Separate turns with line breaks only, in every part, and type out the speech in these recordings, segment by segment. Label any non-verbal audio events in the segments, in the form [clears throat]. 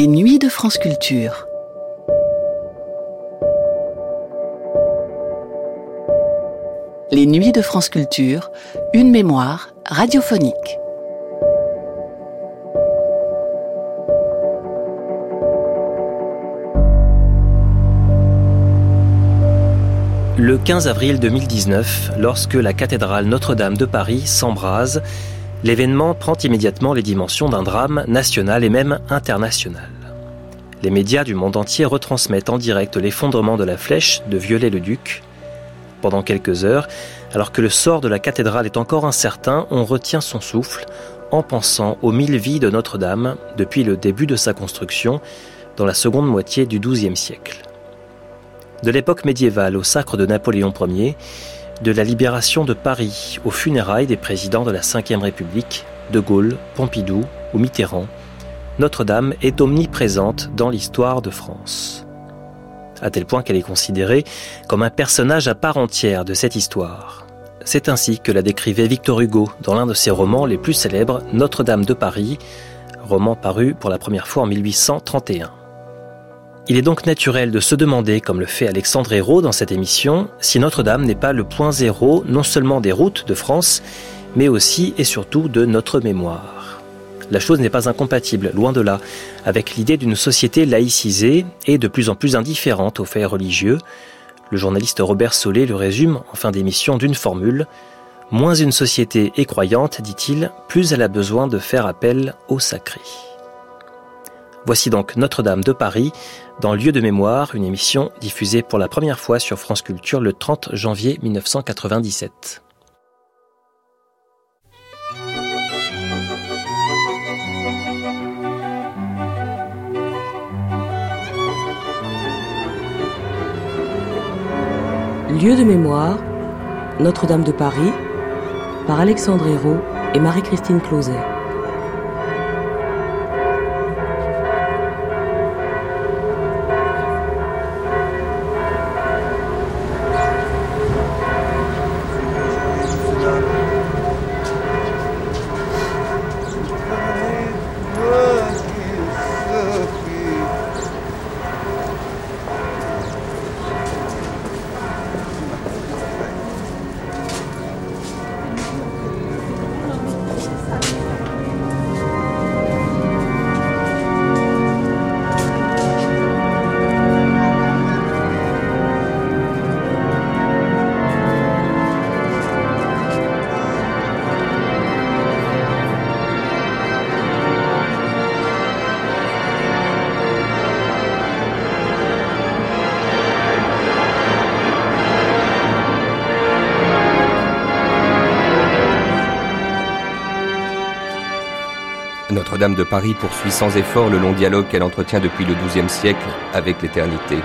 Les nuits de France Culture. Les nuits de France Culture, une mémoire radiophonique.
Le 15 avril 2019, lorsque la cathédrale Notre-Dame de Paris s'embrase, l'événement prend immédiatement les dimensions d'un drame national et même international. Les médias du monde entier retransmettent en direct l'effondrement de la flèche de Viollet-le-Duc. Pendant quelques heures, alors que le sort de la cathédrale est encore incertain, on retient son souffle en pensant aux mille vies de Notre-Dame depuis le début de sa construction dans la seconde moitié du XIIe siècle de l'époque médiévale au sacre de Napoléon Ier, de la libération de Paris aux funérailles des présidents de la Ve République, De Gaulle, Pompidou ou Mitterrand, Notre-Dame est omniprésente dans l'histoire de France. À tel point qu'elle est considérée comme un personnage à part entière de cette histoire. C'est ainsi que la décrivait Victor Hugo dans l'un de ses romans les plus célèbres, Notre-Dame de Paris, roman paru pour la première fois en 1831. Il est donc naturel de se demander, comme le fait Alexandre Hérault dans cette émission, si Notre-Dame n'est pas le point zéro non seulement des routes de France, mais aussi et surtout de notre mémoire. La chose n'est pas incompatible, loin de là, avec l'idée d'une société laïcisée et de plus en plus indifférente aux faits religieux. Le journaliste Robert Solé le résume en fin d'émission d'une formule Moins une société est croyante, dit-il, plus elle a besoin de faire appel au sacré. Voici donc Notre-Dame de Paris, dans Lieu de mémoire, une émission diffusée pour la première fois sur France Culture le 30 janvier 1997.
Lieu de mémoire, Notre-Dame de Paris, par Alexandre Hérault et Marie-Christine Closet.
Notre-Dame de Paris poursuit sans effort le long dialogue qu'elle entretient depuis le XIIe siècle avec l'éternité.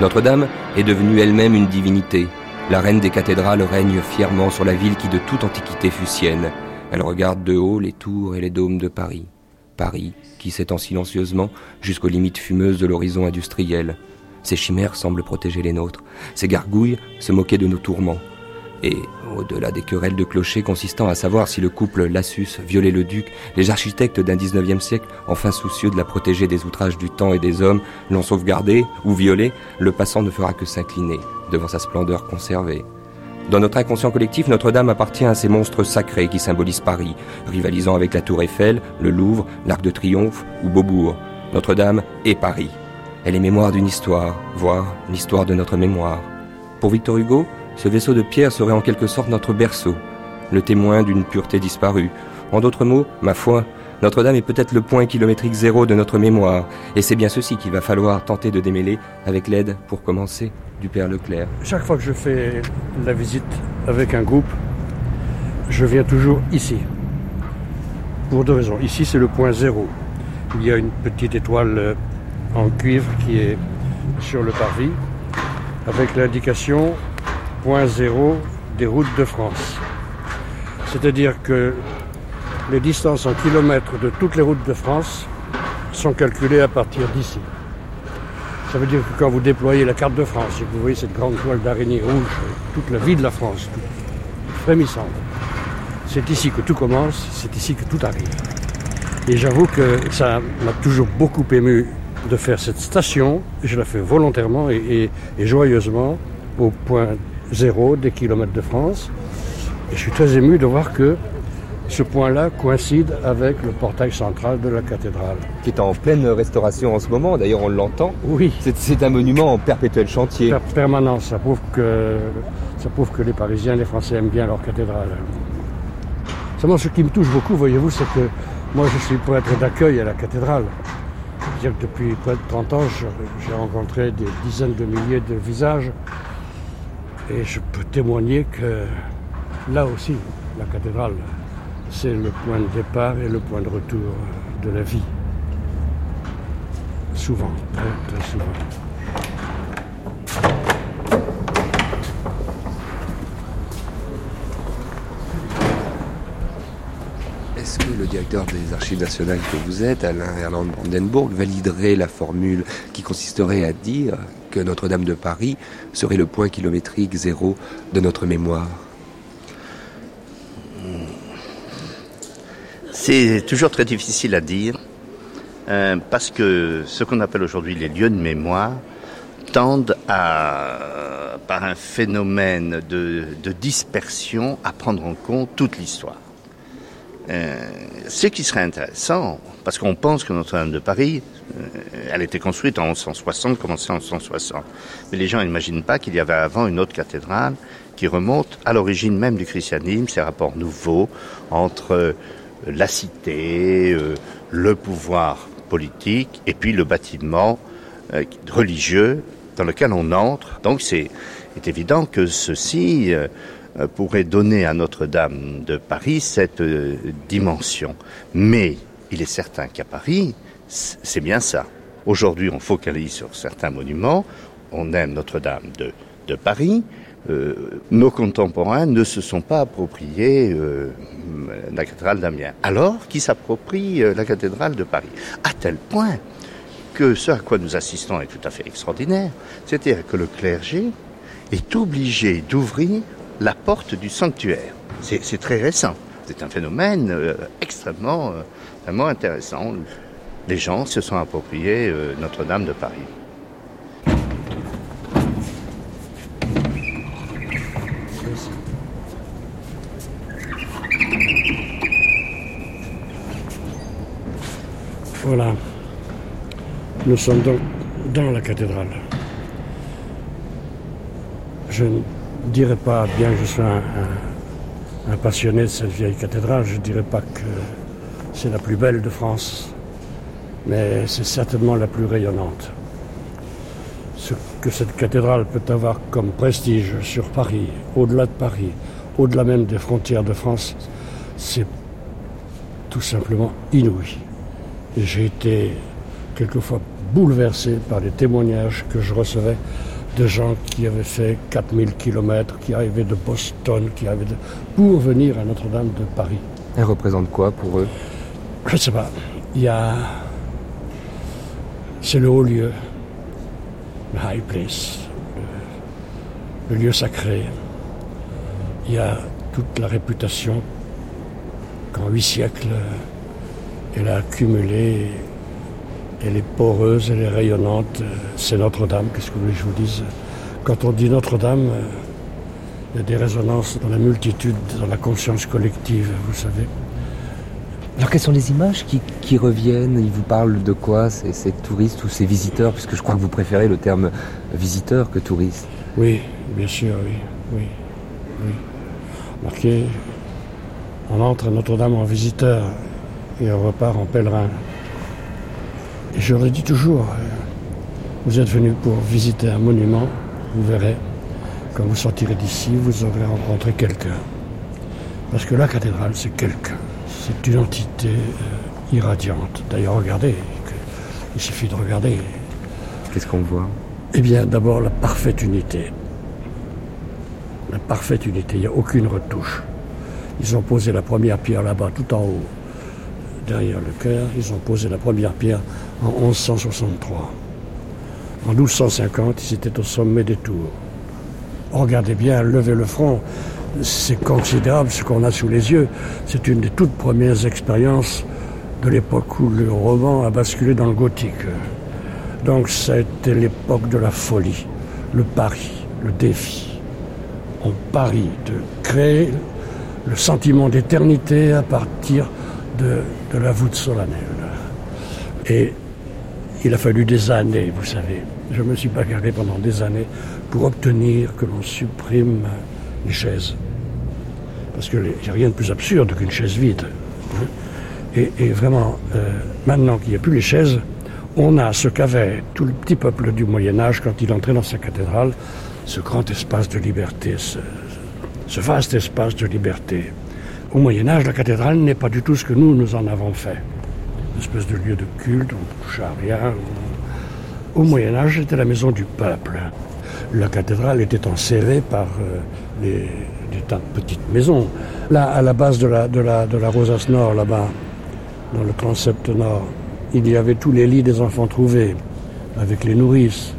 Notre-Dame est devenue elle-même une divinité. La reine des cathédrales règne fièrement sur la ville qui de toute antiquité fut sienne. Elle regarde de haut les tours et les dômes de Paris. Paris qui s'étend silencieusement jusqu'aux limites fumeuses de l'horizon industriel. Ses chimères semblent protéger les nôtres. Ses gargouilles se moquer de nos tourments. Et, au-delà des querelles de clocher consistant à savoir si le couple Lassus violait le duc, les architectes d'un 19e siècle, enfin soucieux de la protéger des outrages du temps et des hommes, l'ont sauvegardé ou violé, le passant ne fera que s'incliner devant sa splendeur conservée. Dans notre inconscient collectif, Notre-Dame appartient à ces monstres sacrés qui symbolisent Paris, rivalisant avec la Tour Eiffel, le Louvre, l'Arc de Triomphe ou Beaubourg. Notre-Dame est Paris. Elle est mémoire d'une histoire, voire l'histoire de notre mémoire. Pour Victor Hugo, ce vaisseau de pierre serait en quelque sorte notre berceau, le témoin d'une pureté disparue. En d'autres mots, ma foi, Notre-Dame est peut-être le point kilométrique zéro de notre mémoire, et c'est bien ceci qu'il va falloir tenter de démêler avec l'aide, pour commencer, du Père Leclerc.
Chaque fois que je fais la visite avec un groupe, je viens toujours ici. Pour deux raisons. Ici, c'est le point zéro. Il y a une petite étoile euh, en cuivre qui est sur le parvis, avec l'indication des routes de France. C'est-à-dire que les distances en kilomètres de toutes les routes de France sont calculées à partir d'ici. Ça veut dire que quand vous déployez la carte de France et que vous voyez cette grande toile d'araignée rouge, toute la vie de la France, frémissante, c'est ici que tout commence, c'est ici que tout arrive. Et j'avoue que ça m'a toujours beaucoup ému de faire cette station. Je la fais volontairement et joyeusement au point zéro des kilomètres de France. Et je suis très ému de voir que ce point-là coïncide avec le portail central de la cathédrale.
Qui est en pleine restauration en ce moment, d'ailleurs on l'entend.
Oui.
C'est un monument en perpétuel chantier.
Per permanence, ça prouve, que, ça prouve que les Parisiens, les Français aiment bien leur cathédrale. Seulement ce qui me touche beaucoup, voyez-vous, c'est que moi je suis prêtre d'accueil à la cathédrale. -dire que depuis près de 30 ans, j'ai rencontré des dizaines de milliers de visages et je peux témoigner que là aussi, la cathédrale, c'est le point de départ et le point de retour de la vie. Souvent, très très souvent.
Est-ce que le directeur des archives nationales que vous êtes, Alain Erland Brandenburg, validerait la formule qui consisterait à dire que Notre-Dame de Paris serait le point kilométrique zéro de notre mémoire
C'est toujours très difficile à dire, euh, parce que ce qu'on appelle aujourd'hui les lieux de mémoire tendent à, par un phénomène de, dispersion, à prendre en compte toute l'histoire. Euh, ce qui serait intéressant, parce qu'on pense que Notre-Dame de Paris, euh, elle était construite en 1160, commencée en 1160. Mais les gens n'imaginent pas qu'il y avait avant une autre cathédrale qui remonte à l'origine même du christianisme, ces rapports nouveaux entre la cité, euh, le pouvoir politique et puis le bâtiment euh, religieux dans lequel on entre. Donc c'est évident que ceci euh, pourrait donner à Notre-Dame de Paris cette dimension. Mais il est certain qu'à Paris, c'est bien ça. Aujourd'hui, on focalise sur certains monuments. On aime Notre-Dame de, de Paris, euh, nos contemporains ne se sont pas appropriés euh, la cathédrale d'Amiens, alors qu'ils s'approprient euh, la cathédrale de Paris? À tel point que ce à quoi nous assistons est tout à fait extraordinaire, c'est-à-dire que le clergé est obligé d'ouvrir la porte du sanctuaire. C'est très récent. C'est un phénomène extrêmement, extrêmement intéressant. Les gens se sont appropriés Notre-Dame de Paris.
Voilà. Nous sommes donc dans la cathédrale. Je ne dirais pas, bien que je sois un, passionné de cette vieille cathédrale, je ne dirais pas que c'est la plus belle de France, mais c'est certainement la plus rayonnante. Ce que cette cathédrale peut avoir comme prestige sur Paris, au-delà de Paris, au-delà même des frontières de France, c'est tout simplement inouï j'ai été quelquefois bouleversé par les témoignages que je recevais de gens qui avaient fait 4000 km, qui arrivaient de Boston, qui arrivaient de... pour venir à Notre-Dame de Paris.
Elle représente quoi pour eux?
Je ne sais pas. Il y a. C'est le haut lieu, le high place, le lieu sacré. Il y a toute la réputation qu'en huit siècles, elle a accumulé, elle est poreuse, elle est rayonnante. C'est Notre-Dame, qu'est-ce que vous voulez que je vous dise? Quand on dit Notre-Dame, euh, il y a des résonances dans la multitude, dans la conscience collective, vous savez.
Alors quelles sont les images qui, reviennent? Ils vous parlent de quoi ces, ces, touristes ou ces visiteurs? Puisque je crois que vous préférez le terme visiteur que touriste.
Oui, bien sûr, oui. oui, oui. Marqué, on entre à Notre-Dame en visiteur et on repart en pèlerin. Je leur dis toujours, euh, vous êtes venus pour visiter un monument, vous verrez, quand vous sortirez d'ici, vous aurez rencontré quelqu'un. Parce que la cathédrale, c'est quelqu'un. C'est une entité euh, irradiante. D'ailleurs, regardez, il suffit de regarder.
Qu'est-ce qu'on voit?
Eh bien, d'abord, la parfaite unité. La parfaite unité, il n'y a aucune retouche. Ils ont posé la première pierre là-bas, tout en haut derrière le chœur. Ils ont posé la première pierre en 1163. En 1250, ils étaient au sommet des tours. Regardez bien, levez le front. C'est considérable ce qu'on a sous les yeux. C'est une des toutes premières expériences de l'époque où le roman a basculé dans le gothique. Donc été l'époque de la folie, le pari, le défi. On parie de créer le sentiment d'éternité à partir de, la voûte solennelle. Et il a fallu des années, vous savez. Je me suis bagarré pendant des années pour obtenir que l'on supprime les chaises. Parce qu'il n'y a rien de plus absurde qu'une chaise vide. Et, et vraiment, euh, maintenant qu'il n'y a plus les chaises, on a ce qu'avait tout le petit peuple du Moyen Âge quand il entrait dans sa cathédrale, ce grand espace de liberté, ce vaste espace de liberté. Au Moyen Âge, la cathédrale n'est pas du tout ce que nous, nous en avons fait. Une espèce de lieu de culte, on ne touche à rien. Au Moyen Âge, c'était la maison du peuple. La cathédrale était enserrée par euh, des tas de petites maisons. Là, à la base de la, de Nord, là-bas, dans le transept nord, il y avait tous les lits des enfants trouvés, avec les nourrices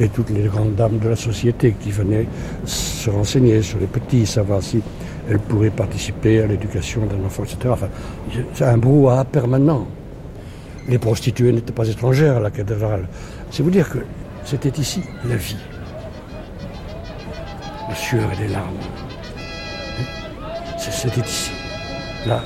et toutes les grandes dames de la société qui venaient se renseigner sur les petits, savoir si elles pourraient participer à l'éducation d'un enfant, etc. Enfin, c'est un brouhaha permanent. Les prostituées n'étaient pas étrangères à la cathédrale. C'est vous dire que c'était ici la vie. Le sueur et les larmes. C'était ici. Là,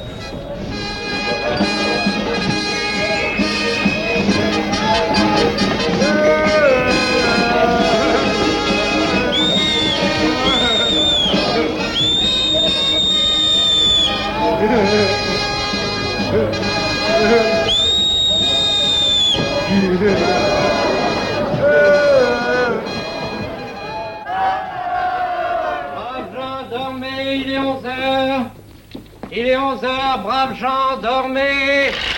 11 heures, braves gens, dormez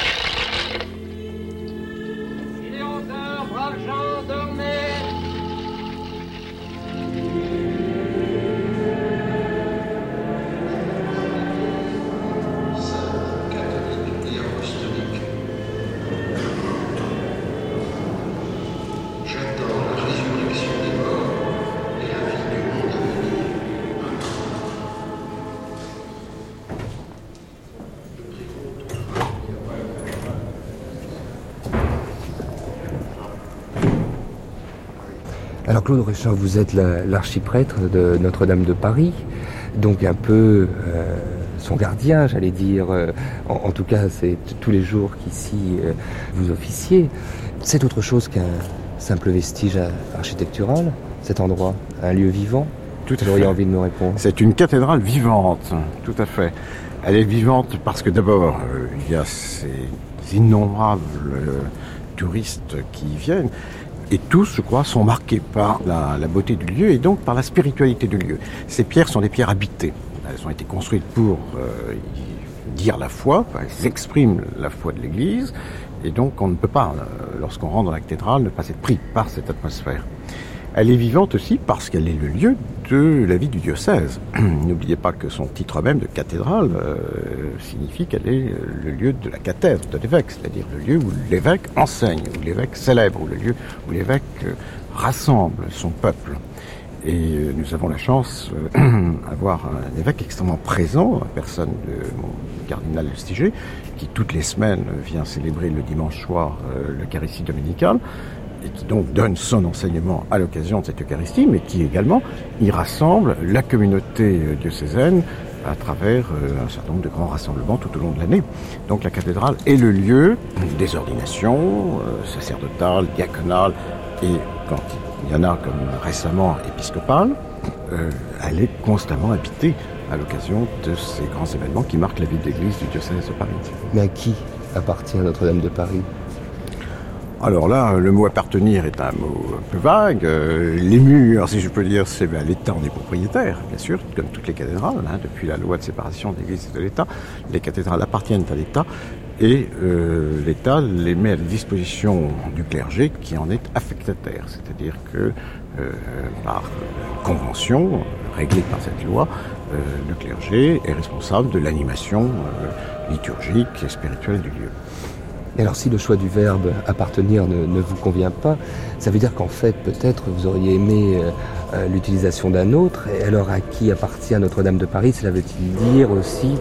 Claude Richard, vous êtes la- l'archiprêtre de Notre-Dame de Paris, donc un peu euh, son gardien, j'allais dire. euh, en, en tout cas, c'est tous les jours qu'ici euh, vous officiez. C'est autre chose qu'un simple vestige architectural, cet endroit, un lieu vivant?
Tout à
Vous auriez
fait.
envie de me répondre.
C'est une cathédrale vivante, tout à fait. Elle est vivante parce que d'abord, euh, il y a ces innombrables touristes qui y viennent. Et tous, je crois, sont marqués par la, beauté du lieu et donc par la spiritualité du lieu. Ces pierres sont des pierres habitées. Elles ont été construites pour euh, dire la foi, elles expriment la foi de l'Église. Et donc, on ne peut pas, euh, lorsqu'on rentre dans la cathédrale, ne pas être pris par cette atmosphère. Elle est vivante aussi parce qu'elle est le lieu de la vie du diocèse. [clears throat] N'oubliez pas que son titre même de cathédrale euh, signifie qu'elle est euh, le lieu de la cathèdre de l'évêque, c'est-à-dire le lieu où l'évêque enseigne, où l'évêque célèbre, où le lieu où l'évêque euh, rassemble son peuple. Et nous avons la chance [clears throat] d'avoir un évêque extrêmement présent, personne de cardinal Lustiger, qui toutes les semaines vient célébrer le dimanche soir l'Eucharistie dominicale et qui donc donne son enseignement à l'occasion de cette Eucharistie, mais qui également y rassemble la communauté euh, diocésaine à travers euh, un certain nombre de grands rassemblements tout au long de l'année. Donc la cathédrale est le lieu des ordinations euh, sacerdotales, diaconales et quand il y en a comme récemment épiscopales, elle est constamment habitée à l'occasion de ces grands événements qui marquent la vie de l'Église du diocèse de Paris.
Mais à qui appartient Notre-Dame de Paris?
Alors là, le mot appartenir est un mot un peu vague. Euh, les murs, si je peux dire, c'est ben, l'État en est propriétaire, bien sûr, comme toutes les cathédrales. hein, depuis la loi de séparation de l'Église et de l'État, les cathédrales appartiennent à l'État et euh, l'État les met à la disposition du clergé qui en est affectataire. C'est-à-dire que euh, par convention réglée par cette loi, euh, le clergé est responsable de l'animation liturgique et spirituelle du lieu.
Et alors si le choix du verbe appartenir ne, ne vous convient pas, ça veut dire qu'en fait peut-être vous auriez aimé euh, euh, l'utilisation d'un autre. Et alors à qui appartient Notre-Dame de Paris Cela veut-il dire aussi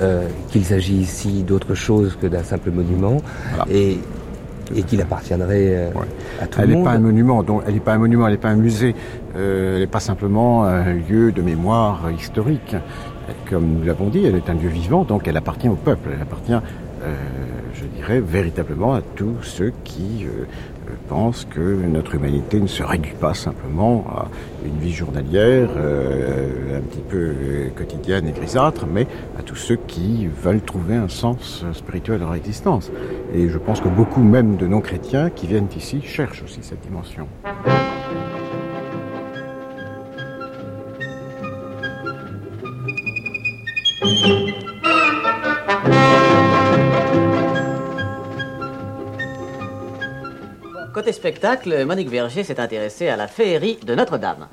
euh, qu'il s'agit ici d'autre chose que d'un simple monument et, et qu'il appartiendrait euh, à tout
elle
le
n'est
monde.
pas un monument, donc elle n'est pas un monument, elle n'est pas un musée, euh, elle n'est pas simplement un lieu de mémoire historique. Comme nous l'avons dit, elle est un lieu vivant, donc elle appartient au peuple, elle appartient, je dirais, véritablement à tous ceux qui euh, euh, pensent que notre humanité ne se réduit pas simplement à une vie journalière, euh, un petit peu quotidienne et grisâtre, mais à tous ceux qui veulent trouver un sens spirituel dans leur existence. Et je pense que beaucoup même de non-chrétiens qui viennent ici cherchent aussi cette dimension.
Spectacle, Monique Verger s'est intéressée à la féerie de Notre-Dame.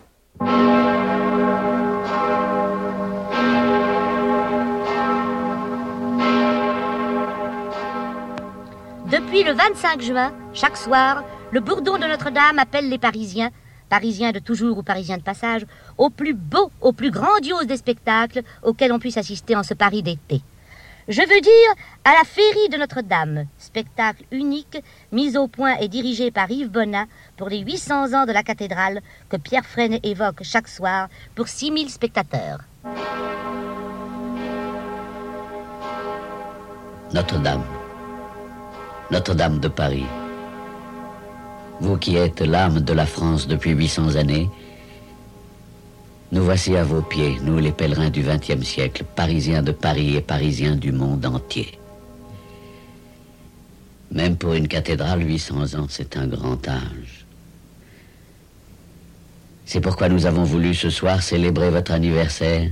Depuis le 25 juin, chaque soir, le bourdon de Notre-Dame appelle les Parisiens, Parisiens de toujours ou Parisiens de passage, au plus beau, au plus grandiose des spectacles auxquels on puisse assister en ce Paris d'été. Je veux dire à la Féerie de Notre-Dame, spectacle unique mis au point et dirigé par Yves Bonnat pour les 800 ans de la cathédrale que Pierre Fresne évoque chaque soir pour 6000 spectateurs.
Notre-Dame. Notre-Dame de Paris. Vous qui êtes l'âme de la France depuis 800 années, nous voici à vos pieds, nous les pèlerins du XXe siècle, parisiens de Paris et parisiens du monde entier. Même pour une cathédrale, 800 ans, c'est un grand âge. C'est pourquoi nous avons voulu ce soir célébrer votre anniversaire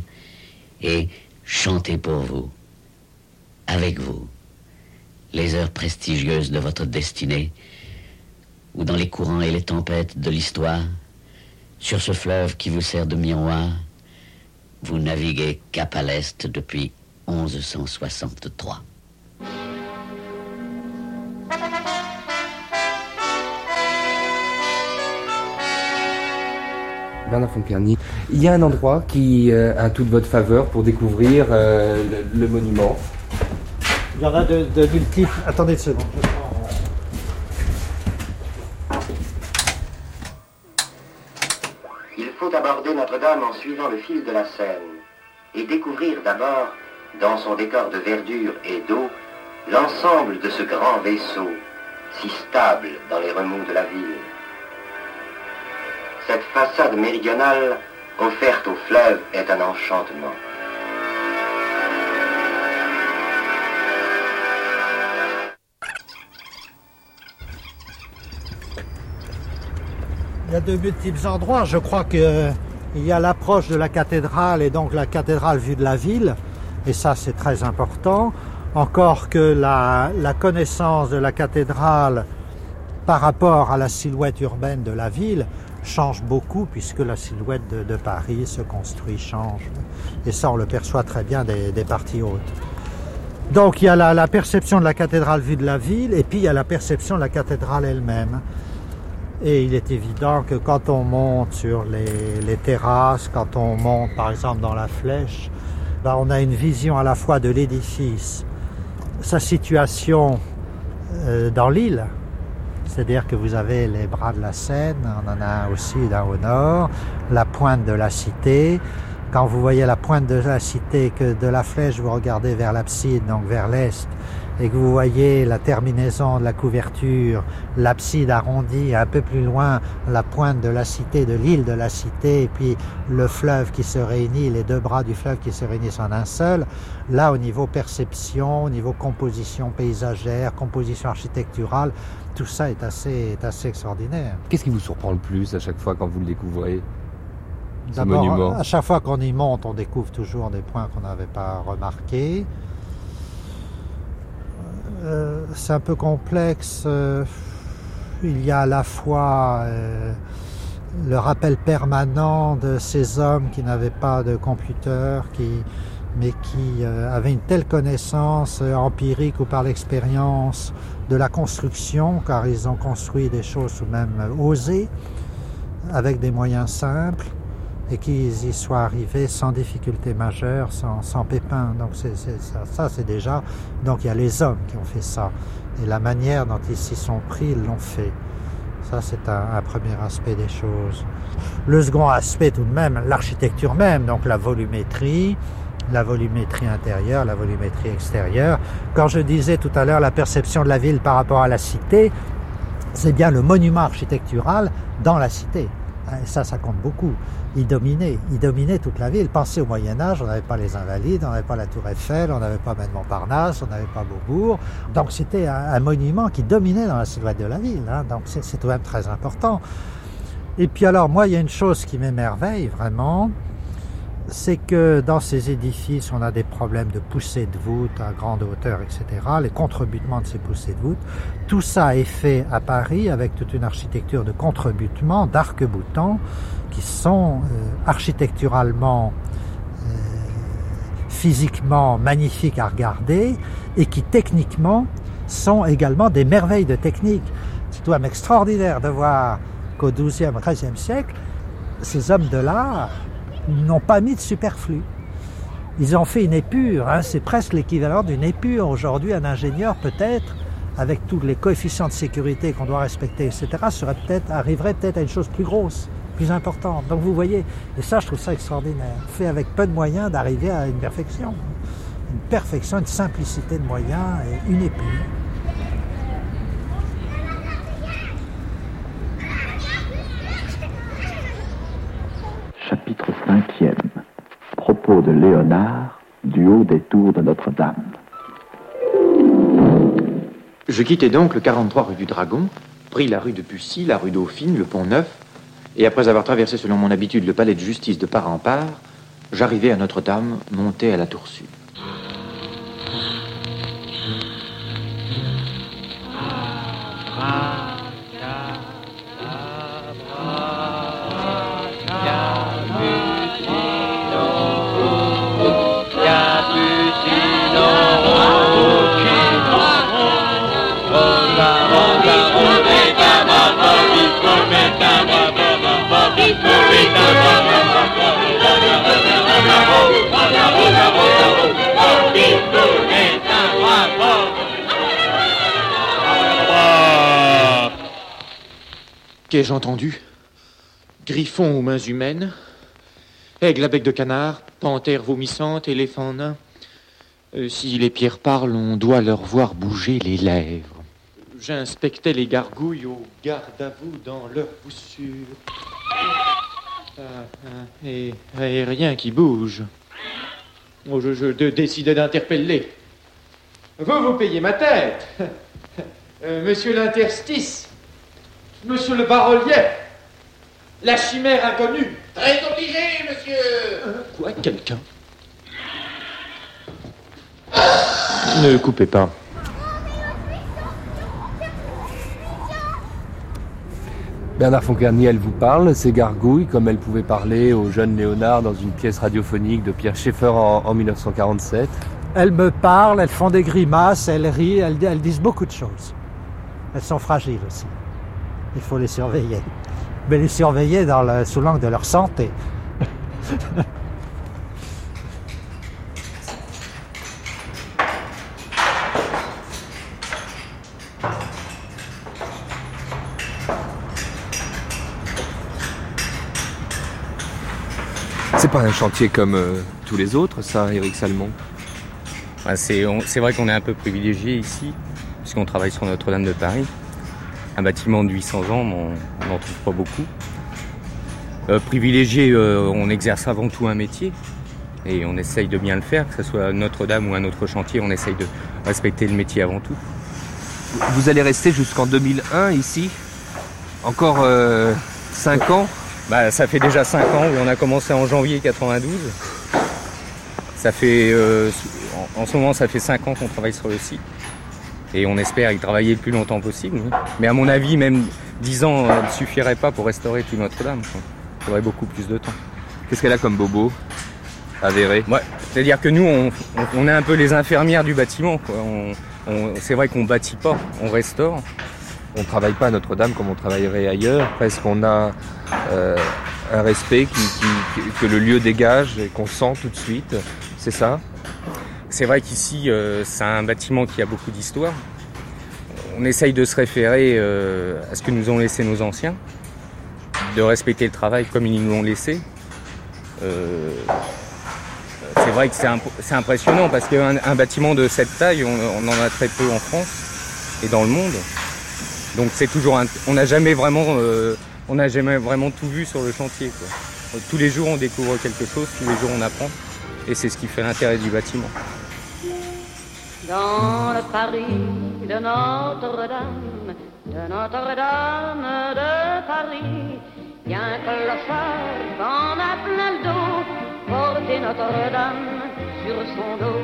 et chanter pour vous, avec vous, les heures prestigieuses de votre destinée, ou dans les courants et les tempêtes de l'histoire, sur ce fleuve qui vous sert de miroir, vous naviguez cap à l'est depuis 1163.
Bernard Foncarny, il y a un endroit qui euh, a toute votre faveur pour découvrir euh, le, le monument.
Il y en a de, de multiples. Attendez une seconde. je prends,
Il faut aborder Le fil de la Seine et découvrir d'abord, dans son décor de verdure et d'eau, l'ensemble de ce grand vaisseau, si stable dans les remous de la ville. Cette façade méridionale offerte au fleuve est un enchantement.
Il y a de multiples endroits. Je crois qu'il y a l'approche de la cathédrale et donc la cathédrale vue de la ville. Et ça, c'est très important. Encore que la, la connaissance de la cathédrale par rapport à la silhouette urbaine de la ville change beaucoup puisque la silhouette de, de Paris se construit, change. Et ça, on le perçoit très bien des, des parties hautes. Donc il y a la, la perception de la cathédrale vue de la ville et puis il y a la perception de la cathédrale elle-même. Et il est évident que quand on monte sur les, terrasses, quand on monte par exemple dans la flèche, ben, on a une vision à la fois de l'édifice, sa situation euh, dans l'île, c'est-à-dire que vous avez les bras de la Seine, on en a un au sud, un au nord, la pointe de la cité. Quand vous voyez la pointe de la cité, que de la flèche vous regardez vers l'abside, donc vers l'est, et que vous voyez la terminaison de la couverture, l'abside arrondie, un peu plus loin la pointe de la cité, de l'île de la cité, et puis le fleuve qui se réunit, les deux bras du fleuve qui se réunissent en un seul, là au niveau perception, au niveau composition paysagère, composition architecturale, tout ça est assez, est assez extraordinaire.
Qu'est-ce qui vous surprend le plus à chaque fois quand vous le découvrez
D'abord,
monument?
à chaque fois qu'on y monte, on découvre toujours des points qu'on n'avait pas remarqués. Euh, c'est un peu complexe. euh, il y a à la fois euh, le rappel permanent de ces hommes qui n'avaient pas de computer, mais qui avaient une telle connaissance empirique ou par l'expérience de la construction, car ils ont construit des choses de même osées, avec des moyens simples. Et qu'ils y soient arrivés sans difficulté majeure, sans, sans pépin. Donc c'est, ça, ça, c'est déjà. Donc il y a les hommes qui ont fait ça et la manière dont ils s'y sont pris, ils l'ont fait. Ça c'est un, un premier aspect des choses. Le second aspect tout de même, l'architecture même, donc la volumétrie, la volumétrie intérieure, la volumétrie extérieure. Quand je disais tout à l'heure la perception de la ville par rapport à la cité, c'est bien le monument architectural dans la cité. Et ça, ça compte beaucoup. Il dominait, il dominait toute la ville. Pensez au Moyen Âge, on n'avait pas les Invalides, on n'avait pas la Tour Eiffel, on n'avait pas Montparnasse, on n'avait pas Beaubourg. Donc c'était un, monument qui dominait dans la silhouette de la ville. hein. Donc c'est tout de même très important. Et puis alors, moi, il y a une chose qui m'émerveille vraiment, c'est que dans ces édifices, on a des problèmes de poussée de voûte à grande hauteur, etc., les contrebutements de ces poussées de voûte. Tout ça est fait à Paris avec toute une architecture de contrebutement, d'arc-boutants, qui sont euh, architecturalement, euh, physiquement magnifiques à regarder et qui techniquement sont également des merveilles de technique. C'est tout de même extraordinaire de voir qu'au XIIe, XIIIe siècle, ces hommes de l'art n'ont pas mis de superflu. Ils ont fait une épure, hein, c'est presque l'équivalent d'une épure. Aujourd'hui, un ingénieur peut-être, avec tous les coefficients de sécurité qu'on doit respecter, etc., serait peut-être, arriverait peut-être à une chose plus grosse, plus importante. Donc vous voyez, et ça je trouve ça extraordinaire, fait avec peu de moyens d'arriver à une perfection. Une perfection, une simplicité de moyens et une épure.
Du haut des tours de Notre-Dame.
Je quittai donc le 43 rue du Dragon, pris la rue de Bussy, la rue Dauphine, le pont Neuf, et après avoir traversé selon mon habitude le palais de justice de part en part, j'arrivai à Notre-Dame, monté à la tour sud. Qu'ai-je entendu Griffon aux mains humaines, aigle à bec de canard, panthère vomissante, éléphant nain. Euh, si les pierres parlent, on doit leur voir bouger les lèvres. J'inspectais les gargouilles au garde à vous dans leur poussure. Ah, ah, et, et rien qui bouge. Oh, je, je de- décidai d'interpeller. Vous, vous payez ma tête. [laughs] Euh, monsieur l'interstice. Monsieur le barolier. La chimère inconnue.
Très obligé, monsieur
Quoi, quelqu'un? Ne coupez pas.
Bernard Foncarnier, elle vous parle, ces gargouilles, comme elle pouvait parler au jeune Léonard dans une pièce radiophonique de Pierre Schaeffer en, en 1947.
Elles me parlent, elles font des grimaces, elles rient, elles, elles disent beaucoup de choses. Elles sont fragiles aussi. Il faut les surveiller. Mais les surveiller dans le- sous l'angle de leur santé. [laughs]
C'est pas un chantier comme euh, tous les autres, ça, Eric Salmon?
Ouais, c'est vrai qu'on est un peu privilégié ici, puisqu'on travaille sur Notre-Dame de Paris. Un bâtiment de 800 ans, mais on n'en trouve pas beaucoup. Euh, privilégié, euh, on exerce avant tout un métier, et on essaye de bien le faire, que ce soit Notre-Dame ou un autre chantier, on essaye de respecter le métier avant tout.
Vous allez rester jusqu'en 2001 ici? Encore 5 ans?
Bah, ça fait déjà 5 ans, oui, on a commencé en janvier 92. Ça fait, euh, en, ce moment, ça fait 5 ans qu'on travaille sur le site. Et on espère y travailler le plus longtemps possible. oui. Mais à mon avis, même 10 ans euh, ne suffirait pas pour restaurer tout Notre-Dame. Il faudrait beaucoup plus de temps.
Qu'est-ce qu'elle a comme bobo avéré?
Ouais, c'est-à-dire que nous, on, est un peu les infirmières du bâtiment. c'est vrai qu'on bâtit pas, on restaure.
On ne travaille pas à Notre-Dame comme on travaillerait ailleurs. Presque on a euh, un respect que le lieu dégage et qu'on sent tout de suite. C'est ça?
C'est vrai qu'ici, euh, c'est un bâtiment qui a beaucoup d'histoire. On essaye de se référer euh, à ce que nous ont laissé nos anciens, de respecter le travail comme ils nous l'ont laissé. c'est vrai que c'est impressionnant parce qu'un bâtiment de cette taille, on en a très peu en France et dans le monde. Donc c'est toujours vraiment euh, on n'a jamais vraiment tout vu sur le chantier. Tous les jours on découvre quelque chose, tous les jours on apprend et c'est ce qui fait l'intérêt du bâtiment.
Dans le Paris de Notre-Dame, de Notre-Dame de Paris, il y a un qu'on a plein le dos, porter Notre-Dame sur son dos.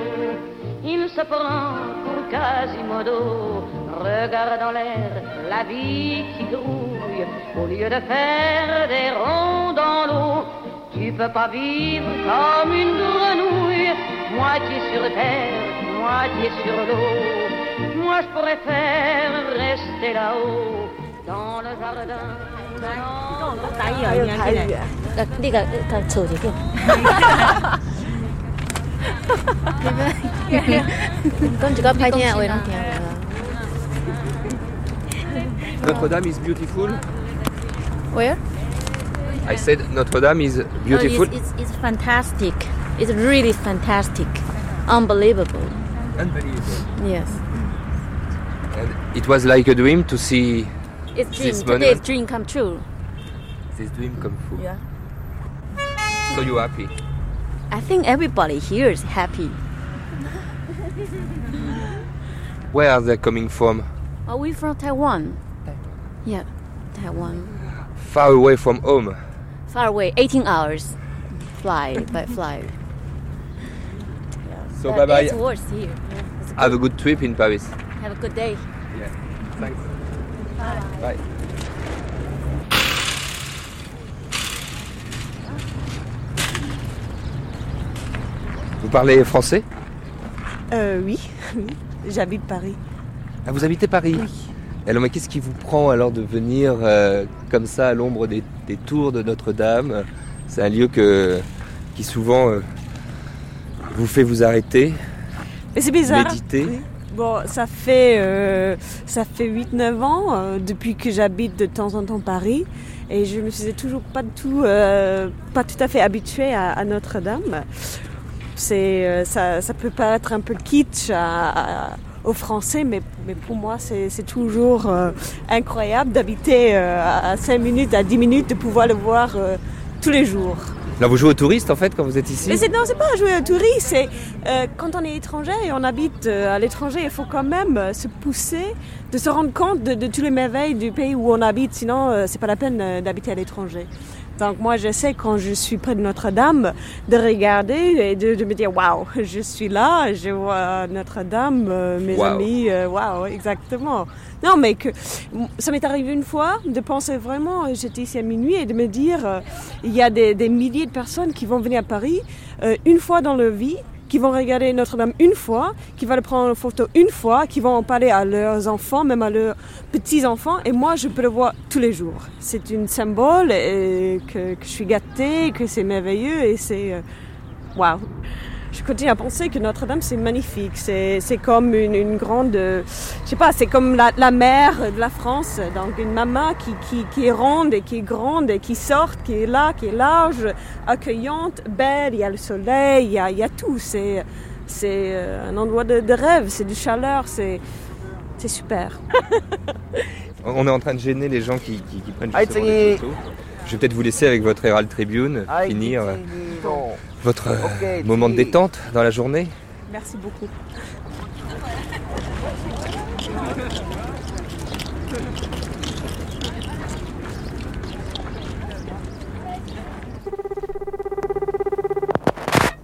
Il se prend pour Quasimodo, regarde dans l'air la vie qui grouille, au lieu de faire des ronds dans l'eau. Tu peux pas vivre comme une grenouille, moitié sur terre, moitié sur l'eau. Moi je pourrais faire rester là-haut, dans le jardin.
打一耳进来，呃，那个他抽一个。跟住个拍片，我谂片。 [laughs]
Notre Dame is beautiful.
Where?
I said Notre Dame is beautiful.
Oh, it's, it's, it's fantastic. It's really fantastic. Unbelievable.
Unbelievable.
Yes.
And it was like a dream to see
it's dream.
this
Today's dream come true.
This dream come true.
Yeah.
So you happy?
I think everybody here is happy.
Where are they coming from?
Are we from Taiwan? Yeah, Taiwan.
Far away from home.
Far away, 18 hours fly [laughs] by fly.
So
But
bye
It's
bye.
worse here. It's
Have a good trip in Paris.
Have a good day.
Yeah. Thanks. Bye. Vous parlez français?
Euh, oui, [laughs] oui. J'habite Paris.
Ah, vous habitez Paris
Oui.
Alors, mais qu'est-ce qui vous prend alors de venir euh, comme ça à l'ombre des, des tours de Notre-Dame? C'est un lieu que, qui souvent euh, vous fait vous arrêter,
Mais c'est bizarre.
méditer.
Oui. Bon, ça fait, euh, ça fait 8-9 ans depuis que j'habite de temps en temps Paris et je me suis toujours pas tout, pas tout à fait habituée à, à Notre-Dame. C'est, ça, ça peut paraître un peu kitsch à- à- aux Français, mais, mais pour moi c'est, toujours euh, incroyable d'habiter euh, à 5 minutes, à 10 minutes, de pouvoir le voir euh, tous les jours.
Là, vous jouez aux touristes en fait quand vous êtes ici
Mais non, c'est pas jouer au touriste, c'est quand on est étranger et on habite à l'étranger, il faut quand même se pousser, de se rendre compte de, de tous les merveilles du pays où on habite, sinon c'est pas la peine d'habiter à l'étranger. Donc moi j'essaie quand je suis près de Notre-Dame de regarder et de, de me dire waouh, je suis là, je vois Notre-Dame, euh, mes amis, euh, waouh, exactement. Non mais que ça m'est arrivé une fois de penser vraiment, j'étais ici à minuit et de me dire euh, il y a des, des milliers de personnes qui vont venir à Paris euh, une fois dans leur vie qui vont regarder Notre-Dame une fois, qui vont le prendre en photo une fois, qui vont en parler à leurs enfants, même à leurs petits-enfants, et moi je peux le voir tous les jours. C'est une symbole et que, je suis gâtée, que c'est merveilleux et c'est... euh, Waouh je continue à penser que Notre-Dame c'est magnifique. C'est c'est comme une, une grande, euh, je sais pas, c'est comme la, la mère de la France. Donc une maman qui, qui, qui est ronde et qui est grande et qui sort, qui est là, qui est large, accueillante, belle. Il y a le soleil, il y a, il y a tout. C'est c'est euh, un endroit de, de rêve. C'est de chaleur. C'est c'est super. [laughs]
On est en train de gêner les gens qui, qui- qui prennent
Ah,
justement des photos. Je vais peut-être vous laisser avec votre Herald Tribune
Ah,
finir votre euh, moment de détente dans la journée.
Merci beaucoup.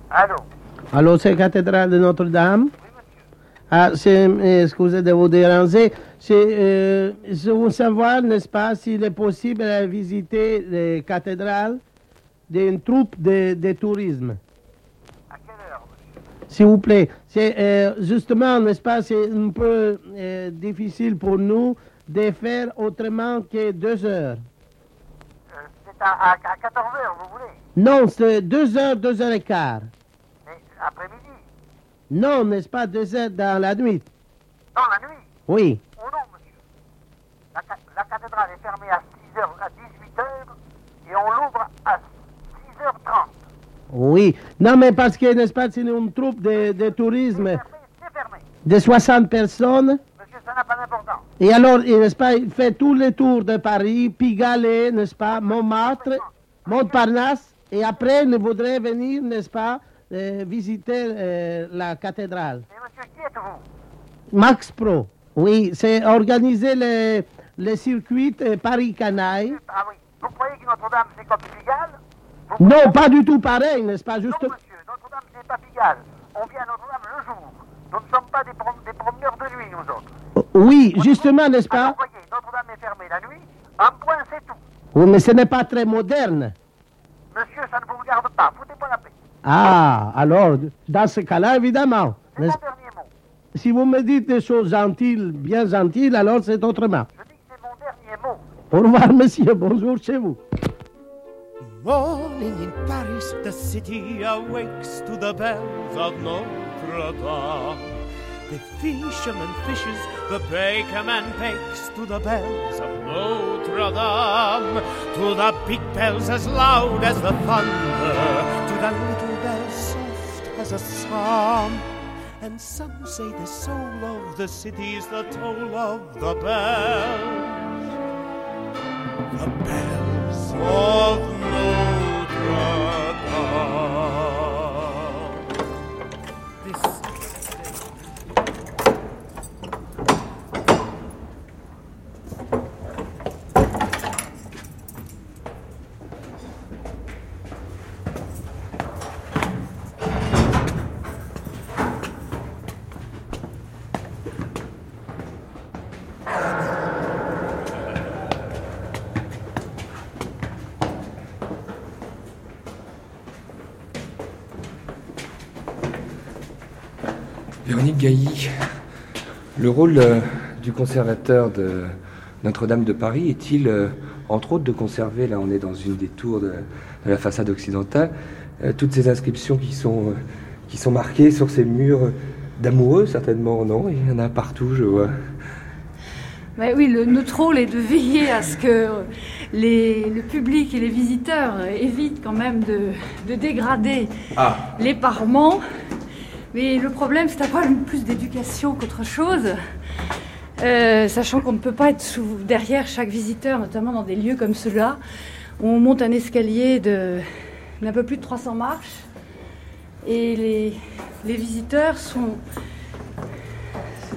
Allô?
Allô, c'est cathédrale de Notre-Dame? Ah, c'est, euh, excusez de vous déranger. C'est, euh, je veux savoir, n'est-ce pas, s'il est possible de visiter la cathédrale d'une troupe de, de tourisme. S'il vous plaît. C'est euh, justement, n'est-ce pas, c'est un peu euh, difficile pour nous de faire autrement que deux heures.
C'est à, à, à 14 heures, vous voulez?
Non, c'est deux heures, deux heures et quart.
Mais après-midi?
Non, n'est-ce pas deux heures dans la nuit?
Dans la nuit?
Oui.
Oh non, monsieur? La, la cathédrale est fermée à 6 heures, à 18 heures, et on l'ouvre à 6h30.
Oui. Non, mais parce que, n'est-ce pas, c'est une troupe de, de tourisme
fermé.
de 60 personnes.
Monsieur, ça n'a pas d'importance.
Et alors, il- n'est-ce pas, il fait tous les tours de Paris, Pigalle, n'est-ce pas, Montmartre, Montparnasse, et après, il voudrait venir, n'est-ce pas, euh, visiter euh, la cathédrale.
Mais monsieur, qui êtes-vous?
Max Pro, oui, c'est organiser le, le circuit euh, Paris-Canaille.
Ah oui. Vous croyez que Notre-Dame, c'est comme Pigalle?
Non, pas du tout pareil, n'est-ce pas, juste...
Non, monsieur, Notre-Dame, c'est pas Pigalle. On vient à Notre-Dame le jour. Nous ne sommes pas des, prom- des promeneurs de nuit, nous autres.
Oui, justement, n'est-ce pas?
Alors, voyez, Notre-Dame est fermée la nuit. Un point, c'est tout.
Oui, mais ce n'est pas très moderne.
Monsieur, ça ne vous regarde pas. Foutez pas la paix.
Ah, alors, dans ce cas-là, évidemment.
C'est mon dernier mot.
Si vous me dites des choses gentilles, bien gentilles, alors c'est autrement.
Je dis que c'est mon dernier mot.
Au revoir, [laughs] monsieur. Bonjour chez vous.
Morning in Paris, the city awakes to the bells of Notre Dame. The fisherman fishes, the bakerman bakes to the bells of Notre Dame. To the big bells as loud as the thunder, to the little bells soft as a psalm. And some say the soul of the city is the toll of the bells. The bells of
no brother. Le rôle euh, du conservateur de Notre-Dame de Paris est-il, euh, entre autres, de conserver, là on est dans une des tours de, de la façade occidentale, euh, toutes ces inscriptions qui sont, euh, qui sont marquées sur ces murs d'amoureux, certainement, non Il y en a partout, je vois.
Mais oui, le, notre rôle est de veiller à ce que les, le public et les visiteurs évitent quand même de, de dégrader
Ah.
les parements. Mais le problème, c'est problème plus d'éducation qu'autre chose. Euh, sachant qu'on ne peut pas être sous- derrière chaque visiteur, notamment dans des lieux comme ceux-là, où on monte un escalier de- d'un peu plus de 300 marches. Et les, les visiteurs sont,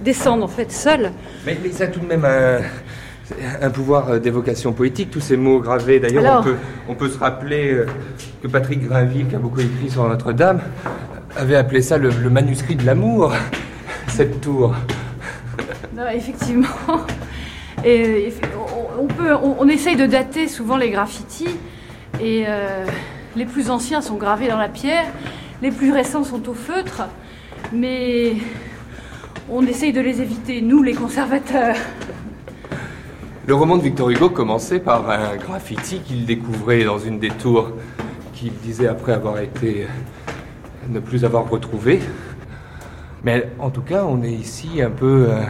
descendent en fait seuls.
Mais, mais ça a tout de même un, un pouvoir euh, d'évocation poétique, tous ces mots gravés. D'ailleurs, on peut, on peut se rappeler euh, que Patrick Grinville, qui a beaucoup écrit sur Notre-Dame, avait appelé ça le, le manuscrit de l'amour, [laughs] cette tour.
Non, effectivement. Et, on, on peut, on, on essaye de dater souvent les graffitis. Et euh, les plus anciens sont gravés dans la pierre, les plus récents sont au feutre. Mais on essaye de les éviter, nous les conservateurs.
Le roman de Victor Hugo commençait par un graffiti qu'il découvrait dans une des tours, qu'il disait après avoir été ne plus avoir retrouvé. Mais en tout cas, on est ici un peu euh,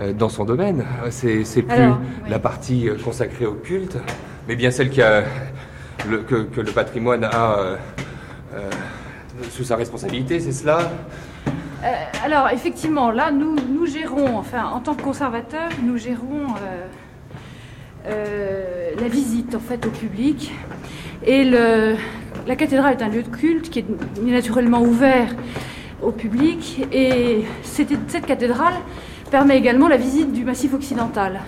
euh, dans son domaine. C'est c'est plus
Alors,
la partie euh, consacrée au culte, mais bien celle qui a le- que, que le patrimoine a euh, euh, sous sa responsabilité, c'est cela?
Alors, effectivement, là, nous, nous gérons, enfin, en tant que conservateurs, nous gérons euh, euh, la visite, en fait, au public. Et le, la cathédrale est un lieu de culte qui est naturellement ouvert au public. Et cette, cathédrale permet également la visite du massif occidental.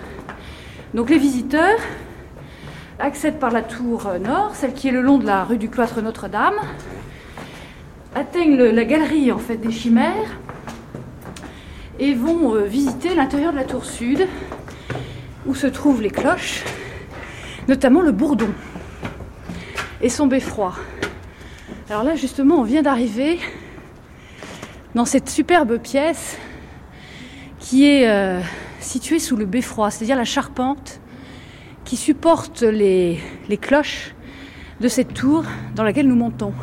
Donc, les visiteurs accèdent par la tour nord, celle qui est le long de la rue du cloître Notre-Dame, atteignent la galerie en fait des chimères et vont euh, visiter l'intérieur de la tour sud où se trouvent les cloches, notamment le bourdon et son beffroi. Alors là justement on vient d'arriver dans cette superbe pièce qui est euh, située sous le beffroi, c'est-à-dire la charpente qui supporte les, les cloches de cette tour dans laquelle nous montons.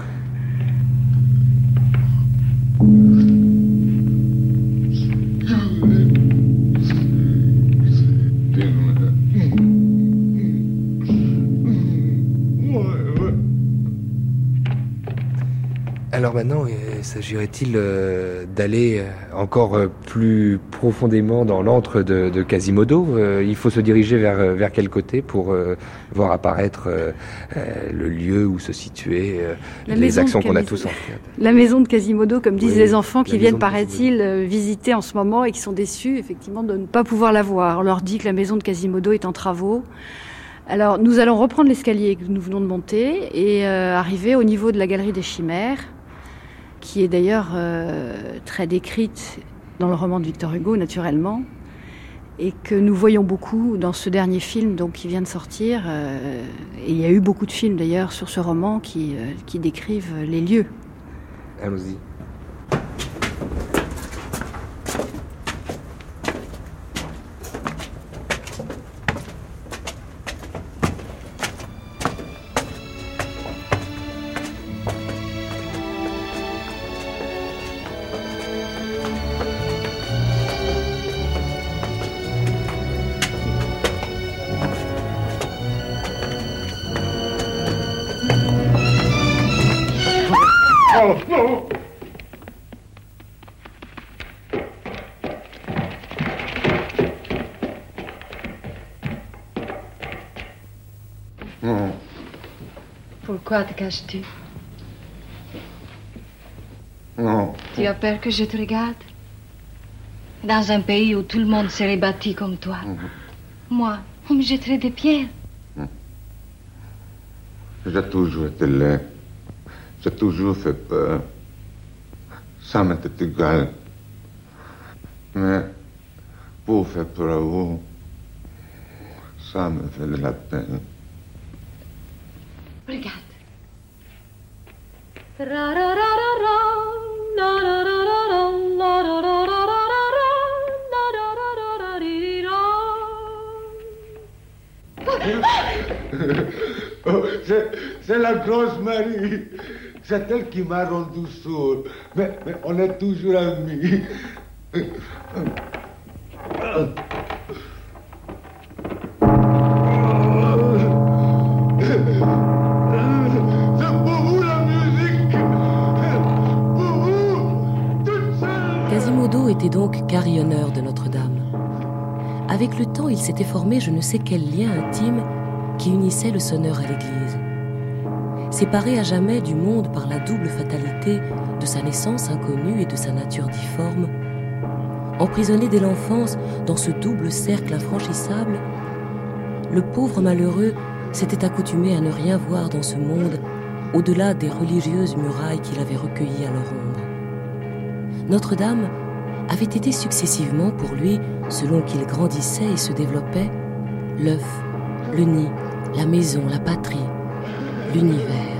Alors maintenant, euh, s'agirait-il euh, d'aller euh, encore plus profondément dans l'antre de, de Quasimodo Il faut se diriger vers, vers quel côté pour voir apparaître le lieu où se situaient les actions qu'on a tous en tête?
La maison de Quasimodo, comme disent
Oui,
les enfants qui viennent, paraît-il, visiter en ce moment et qui sont déçus, effectivement, de ne pas pouvoir la voir. On leur dit que la maison de Quasimodo est en travaux. Alors, nous allons reprendre l'escalier que nous venons de monter et euh, arriver au niveau de la galerie des Chimères, qui est d'ailleurs euh, très décrite dans le roman de Victor Hugo, naturellement, et que nous voyons beaucoup dans ce dernier film donc, qui vient de sortir. euh, et il y a eu beaucoup de films d'ailleurs sur ce roman qui, euh, qui décrivent les lieux.
Allons-y.
Pourquoi te caches-tu
Non.
Tu as peur que je te regarde? Dans un pays où tout le monde serait bâti comme toi. Moi, on me jetterait des pierres.
J'ai toujours été laid. J'ai toujours fait peur. Ça m'était égal. Mais pour faire peur à vous, ça me fait de la peine.
Regarde. [laughs]
Oh, c'est, la grosse Marie. C'est elle qui m'a rendu sourd. Mais on est toujours amis. [laughs]
était donc carillonneur de Notre-Dame. Avec le temps, il s'était formé je ne sais quel lien intime qui unissait le sonneur à l'église. Séparé à jamais du monde par la double fatalité de sa naissance inconnue et de sa nature difforme, emprisonné dès l'enfance dans ce double cercle infranchissable, le pauvre malheureux s'était accoutumé à ne rien voir dans ce monde au-delà des religieuses murailles qu'il avait recueillies à leur ombre. Notre-Dame avait été successivement pour lui, selon qu'il grandissait et se développait, l'œuf, le nid, la maison, la patrie, l'univers.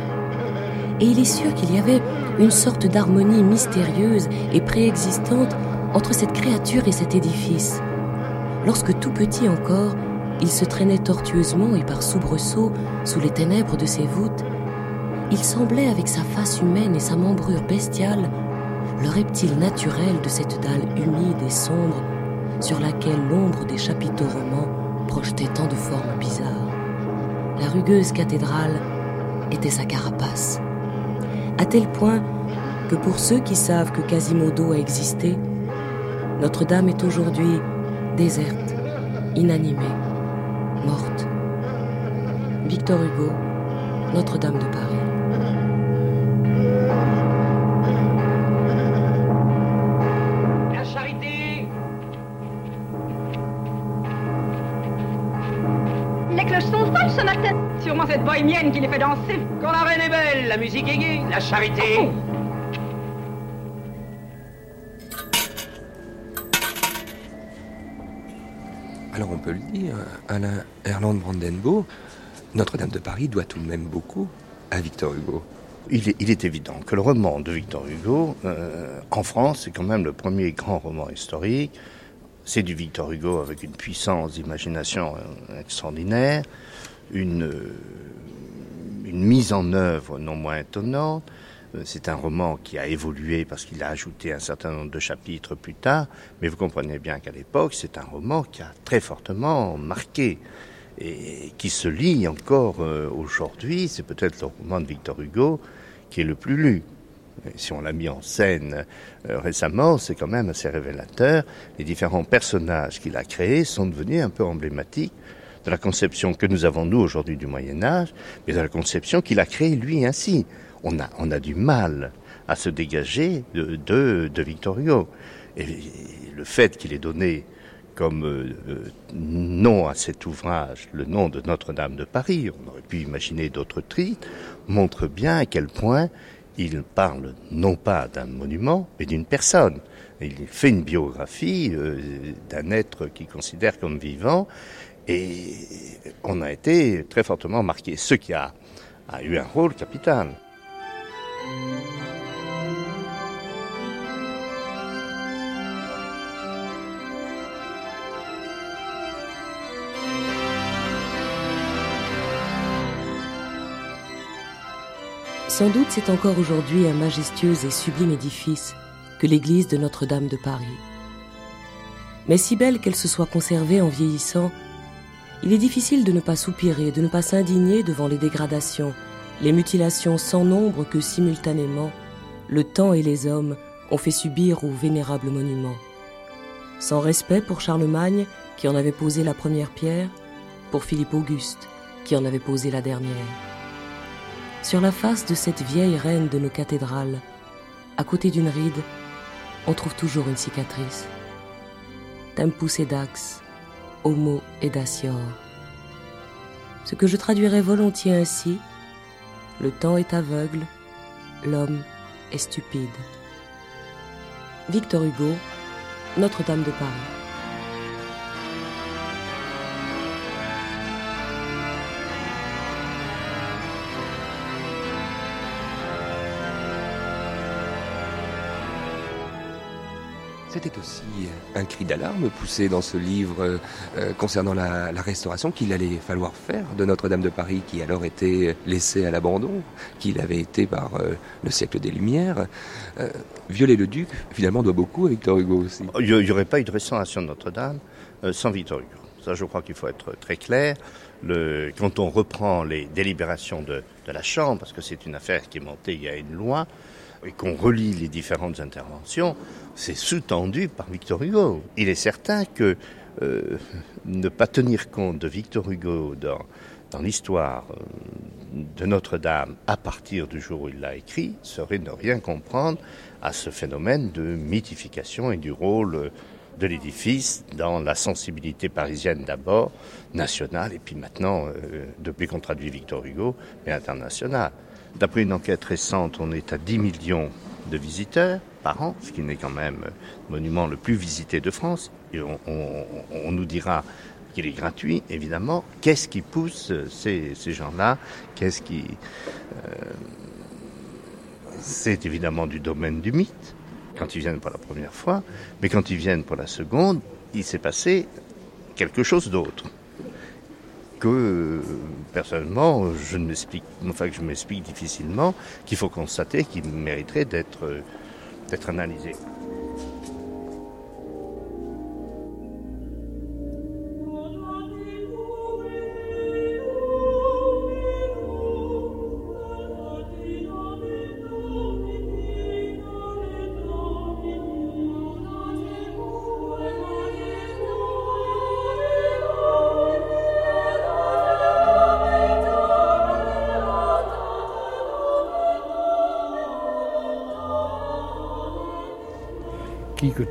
Et il est sûr qu'il y avait une sorte d'harmonie mystérieuse et préexistante entre cette créature et cet édifice. Lorsque tout petit encore, il se traînait tortueusement et par soubresauts sous les ténèbres de ses voûtes, il semblait avec sa face humaine et sa membrure bestiale le reptile naturel de cette dalle humide et sombre sur laquelle l'ombre des chapiteaux romans projetait tant de formes bizarres. La rugueuse cathédrale était sa carapace, à tel point que pour ceux qui savent que Quasimodo a existé, Notre-Dame est aujourd'hui déserte, inanimée, morte. Victor Hugo, Notre-Dame de Paris.
Qui les fait danser. Quand la reine est belle, la musique est gaie, la charité.
Alors on peut le dire, Alain Erland Brandenburg, Notre-Dame de Paris doit tout de même beaucoup à Victor Hugo.
Il est, il est évident que le roman de Victor Hugo, euh, en France, c'est quand même le premier grand roman historique C'est du Victor Hugo avec une puissance d'imagination euh, extraordinaire, une, une mise en œuvre non moins étonnante. Euh, C'est un roman qui a évolué parce qu'il a ajouté un certain nombre de chapitres plus tard, mais vous comprenez bien qu'à l'époque, c'est un roman qui a très fortement marqué et qui se lit encore euh, aujourd'hui. C'est peut-être le roman de Victor Hugo qui est le plus lu. Si on l'a mis en scène euh, récemment, c'est quand même assez révélateur. Les différents personnages qu'il a créés sont devenus un peu emblématiques de la conception que nous avons nous aujourd'hui du Moyen Âge, mais de la conception qu'il a créée lui ainsi. On a, on a du mal à se dégager de, de, de Victor Hugo. Et le fait qu'il ait donné comme euh, euh, nom à cet ouvrage le nom de Notre-Dame de Paris, on aurait pu imaginer d'autres titres, montre bien à quel point il parle non pas d'un monument, mais d'une personne. Il fait une biographie euh, d'un être qu'il considère comme vivant, et on a été très fortement marqué, ce qui a, eu un rôle capital.
Sans doute c'est encore aujourd'hui un majestueux et sublime édifice que l'église de Notre-Dame de Paris. Mais si belle qu'elle se soit conservée en vieillissant, il est difficile de ne pas soupirer, de ne pas s'indigner devant les dégradations, les mutilations sans nombre que simultanément le temps et les hommes ont fait subir au vénérable monument. Sans respect pour Charlemagne, qui en avait posé la première pierre, pour Philippe Auguste, qui en avait posé la dernière. Sur la face de cette vieille reine de nos cathédrales, à côté d'une ride, on trouve toujours une cicatrice. Tempus edax, homo edacior. Ce que je traduirais volontiers ainsi, le temps est aveugle, l'homme est stupide. Victor Hugo, Notre-Dame de Paris.
C'était aussi un cri d'alarme poussé dans ce livre euh, concernant la, restauration qu'il allait falloir faire de Notre-Dame de Paris, qui alors était laissée à l'abandon, qu'il avait été par euh, le siècle des Lumières. Euh, Viollet-le-Duc, finalement, doit beaucoup à Victor Hugo aussi.
Il n'y aurait pas eu de restauration de Notre-Dame euh, sans Victor Hugo. Ça, je crois qu'il faut être très clair. Le, quand on reprend les délibérations de la Chambre, parce que c'est une affaire qui est montée il y a une loi, et qu'on relit les différentes interventions, c'est sous-tendu par Victor Hugo. Il est certain que euh, ne pas tenir compte de Victor Hugo dans, dans l'histoire euh, de Notre-Dame à partir du jour où il l'a écrit serait ne rien comprendre à ce phénomène de mythification et du rôle de l'édifice dans la sensibilité parisienne d'abord, nationale, et puis maintenant, euh, depuis qu'on traduit Victor Hugo, mais internationale. D'après une enquête récente, on est à 10 millions de visiteurs par an, ce qui n'est quand même le monument le plus visité de France. On, nous dira qu'il est gratuit, évidemment. Qu'est-ce qui pousse ces, ces gens-là? Qu'est-ce qui... Euh, c'est évidemment du domaine du mythe, quand ils viennent pour la première fois, mais quand ils viennent pour la seconde, il s'est passé quelque chose d'autre que personnellement, je ne m'explique, enfin que je m'explique difficilement, qu'il faut constater qu'il mériterait d'être d'être analysé.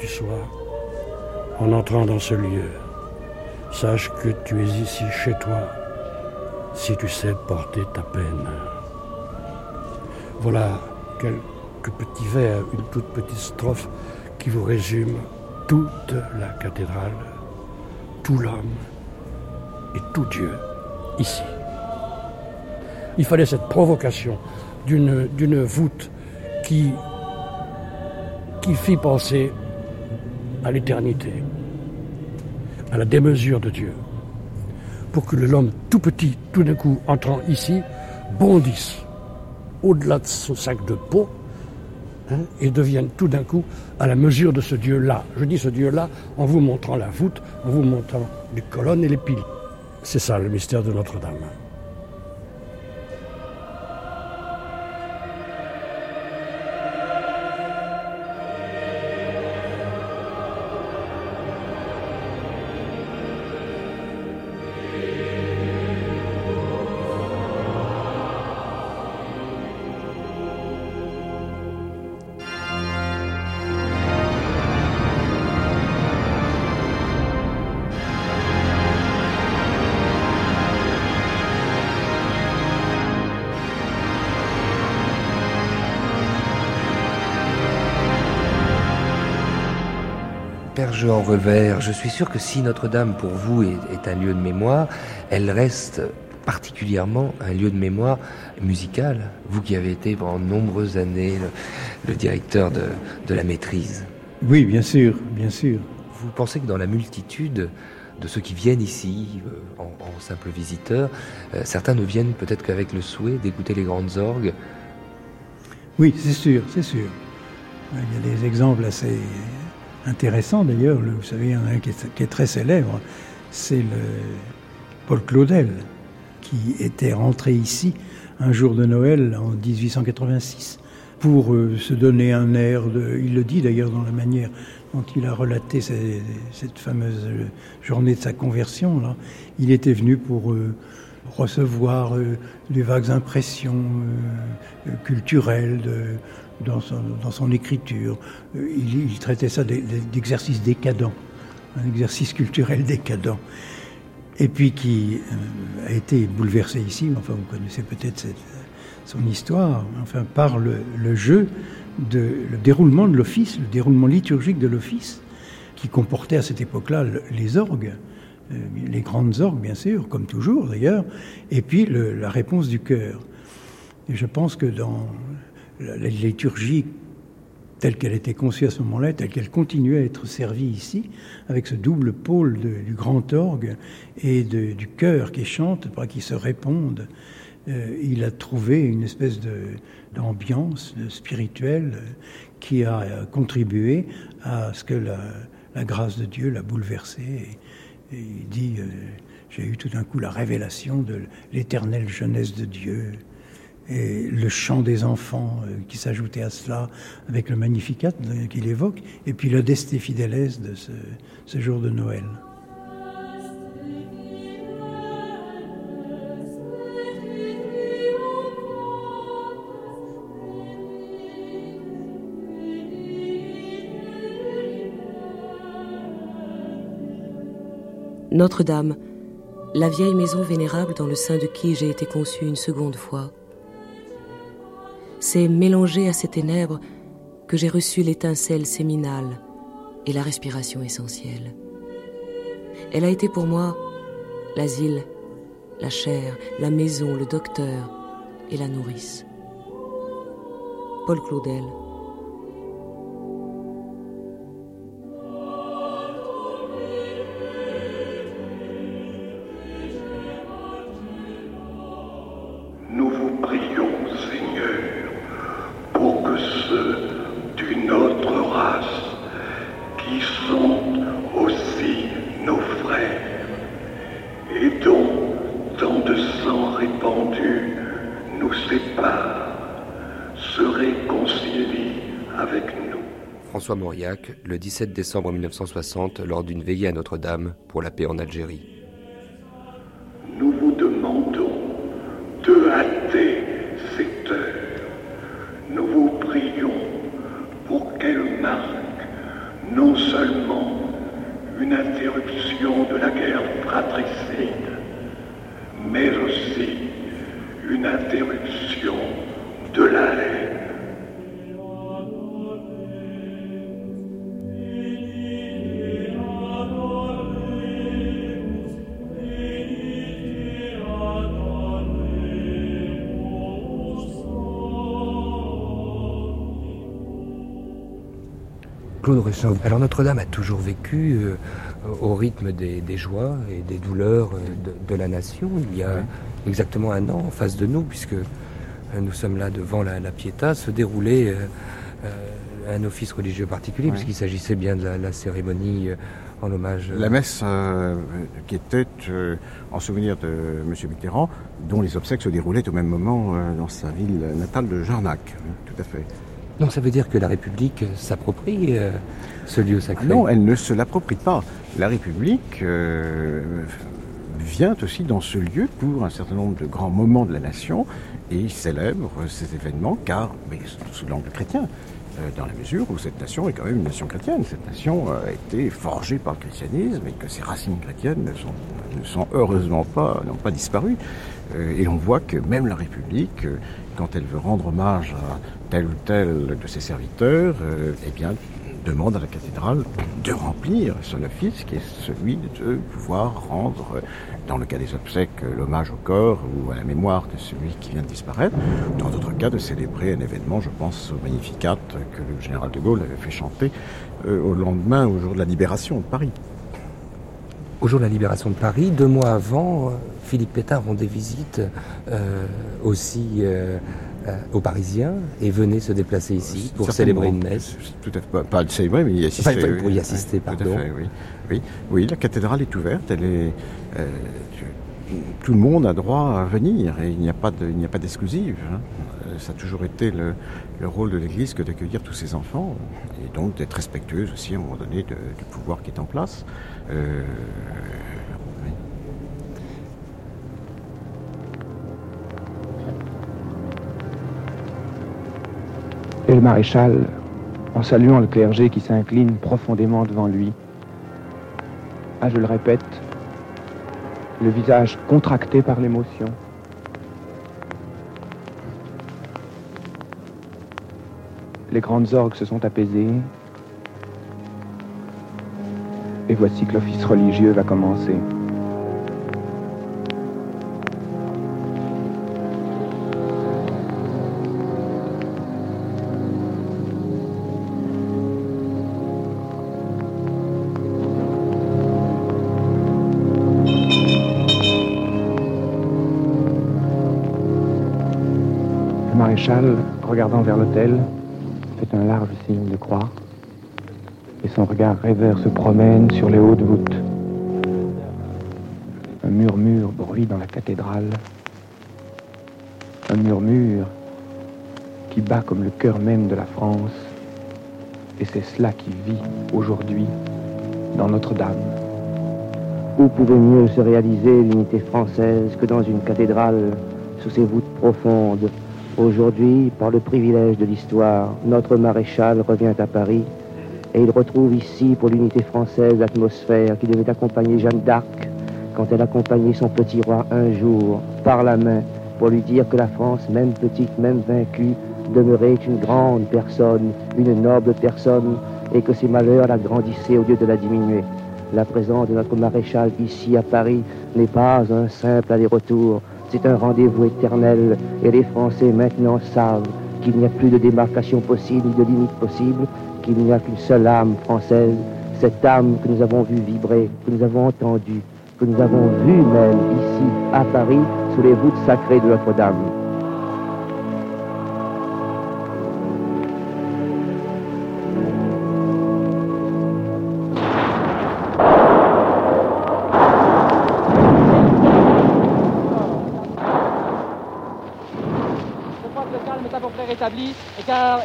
Tu sois, en entrant dans ce lieu, sache que tu es ici chez toi, si tu sais porter ta peine. Voilà quelques petits vers, une toute petite strophe qui vous résume toute la cathédrale, tout l'homme et tout Dieu ici. Il fallait cette provocation d'une, voûte qui, qui fit penser à l'éternité.
à la démesure de Dieu, pour que l'homme tout petit, tout d'un coup, entrant ici, bondisse au-delà de son sac de peau hein, et devienne tout d'un coup à la mesure de ce Dieu-là. Je dis ce Dieu-là en vous montrant la voûte, en vous montrant les colonnes et les piliers. C'est ça le mystère de Notre-Dame.
Père en revers, je suis sûr que si Notre-Dame pour vous est, un lieu de mémoire, elle reste particulièrement un lieu de mémoire musical. Vous qui avez été pendant de nombreuses années le, directeur de, la maîtrise.
Oui, bien sûr, bien sûr.
Vous pensez que dans la multitude de ceux qui viennent ici euh, en, en simples visiteurs, euh, certains ne viennent peut-être qu'avec le souhait d'écouter les grandes orgues?
Oui, c'est sûr, c'est sûr. Il y a des exemples assez intéressant d'ailleurs, vous savez, il y en a un qui est, très célèbre, c'est Paul Claudel, qui était rentré ici un jour de Noël en 1886 pour euh, se donner un air de... Il le dit d'ailleurs dans la manière dont il a relaté cette, fameuse journée de sa conversion. Il était venu pour euh, recevoir euh, les vagues impressions culturelles de, dans son, écriture. Euh, il, traitait ça d'exercice décadent, un exercice culturel décadent. Et puis qui euh, a été bouleversé ici, enfin vous connaissez peut-être son histoire, enfin par le, jeu, le déroulement de l'office, le déroulement liturgique de l'office, qui comportait à cette époque-là les orgues, euh, les grandes orgues bien sûr, comme toujours d'ailleurs, et puis la réponse du cœur. Et je pense que dans la, liturgie telle qu'elle était conçue à ce moment-là, telle qu'elle continuait à être servie ici, avec ce double pôle du grand orgue et du chœur qui chante, qui se répondent, euh, il a trouvé une espèce d'ambiance spirituelle qui a contribué à ce que la, grâce de Dieu l'a bouleversé. Et, il dit, euh, j'ai eu tout d'un coup la révélation de l'éternelle jeunesse de Dieu et le chant des enfants euh, qui s'ajoutait à cela avec le Magnificat qu'il évoque, et puis le Deste Fideles de ce, jour de Noël.
Notre-Dame, la vieille maison vénérable dans le sein de qui j'ai été conçue une seconde fois c'est mélangé à ces ténèbres que j'ai reçu l'étincelle séminale et la respiration essentielle. Elle a été pour moi l'asile, la chair, la maison, le docteur et la nourrice. Paul Claudel.
Le 17 décembre 1960 lors d'une veillée à Notre-Dame pour la paix en Algérie.
Nous vous demandons de hâter cette heure. Nous vous prions pour qu'elle marque non seulement une interruption de la guerre fratricide, mais aussi une interruption de la haine.
Claude alors Notre-Dame a toujours vécu euh, au rythme des, des, joies et des douleurs euh, de, de, la nation. Il y a exactement un an, en face de nous, puisque euh, nous sommes là devant la, la Pietà, se déroulait un office religieux particulier,
Ouais.
puisqu'il s'agissait bien de la, la cérémonie en hommage.
La messe euh, qui était euh, en souvenir de M. Mitterrand, dont les obsèques se déroulaient au même moment euh, dans sa ville natale de Jarnac. Oui, Tout à fait.
Donc ça veut dire que la République s'approprie euh, ce lieu sacré
Non, elle ne se l'approprie pas. La République euh, vient aussi dans ce lieu pour un certain nombre de grands moments de la nation et célèbre ces événements car, mais sous l'angle chrétien, euh, dans la mesure où cette nation est quand même une nation chrétienne. Cette nation a été forgée par le christianisme et que ses racines chrétiennes ne sont, heureusement pas, n'ont pas disparu. Et on voit que même la République, quand elle veut rendre hommage à tel ou tel de ses serviteurs, euh, eh bien, demande à la cathédrale de remplir son office qui est celui de pouvoir rendre, euh, dans le cas des obsèques, euh, l'hommage au corps ou à la mémoire de celui qui vient de disparaître. Dans d'autres cas, de célébrer un événement, je pense au Magnificat que le général de Gaulle avait fait chanter euh, au lendemain, au jour de la libération de Paris.
Au jour de la libération de Paris, deux mois avant, euh, Philippe Pétard rendait visite euh, aussi euh, euh, aux Parisiens et venait se déplacer ici pour célébrer une messe.
Tout à fait, pas, le célébrer, mais y assister.
Enfin,
oui,
pour y
oui,
assister,
tout à
pardon.
fait, oui. Oui, oui, la cathédrale est ouverte, elle est. euh, tu- tout le monde a droit à venir et il n'y a pas de- d'exclusive. hein. Ça a toujours été le, le rôle de l'Église que d'accueillir tous ses enfants et donc d'être respectueuse aussi à un moment donné de- du pouvoir qui est en place. Euh,
Le maréchal, en saluant le clergé qui s'incline profondément devant lui, a, je le répète, le visage contracté par l'émotion. Les grandes orgues se sont apaisées. Et voici que l'office religieux va commencer. Le maréchal, regardant vers l'autel, fait un large signe de croix et son regard rêveur se promène sur les hautes voûtes. Un murmure bruit dans la cathédrale. Un murmure qui bat comme le cœur même de la France. Et c'est cela qui vit aujourd'hui dans Notre-Dame.
Où pouvait mieux se réaliser l'unité française que dans une cathédrale sous ses voûtes profondes Aujourd'hui, par le privilège de l'histoire, notre maréchal revient à Paris et il retrouve ici pour l'unité française l'atmosphère qui devait accompagner Jeanne d'Arc quand elle accompagnait son petit roi un jour par la main pour lui dire que la France, même petite, même vaincue, demeurait une grande personne, une noble personne et que ses malheurs la grandissaient au lieu de la diminuer. La présence de notre maréchal ici à Paris n'est pas un simple aller-retour, c'est un rendez-vous éternel et les Français maintenant savent qu'il n'y a plus de démarcation possible de limite possible, qu'il n'y a qu'une seule âme française, cette âme que nous avons vue vibrer, que nous avons entendue, que nous avons vue même ici à Paris sous les voûtes sacrées de Notre-Dame.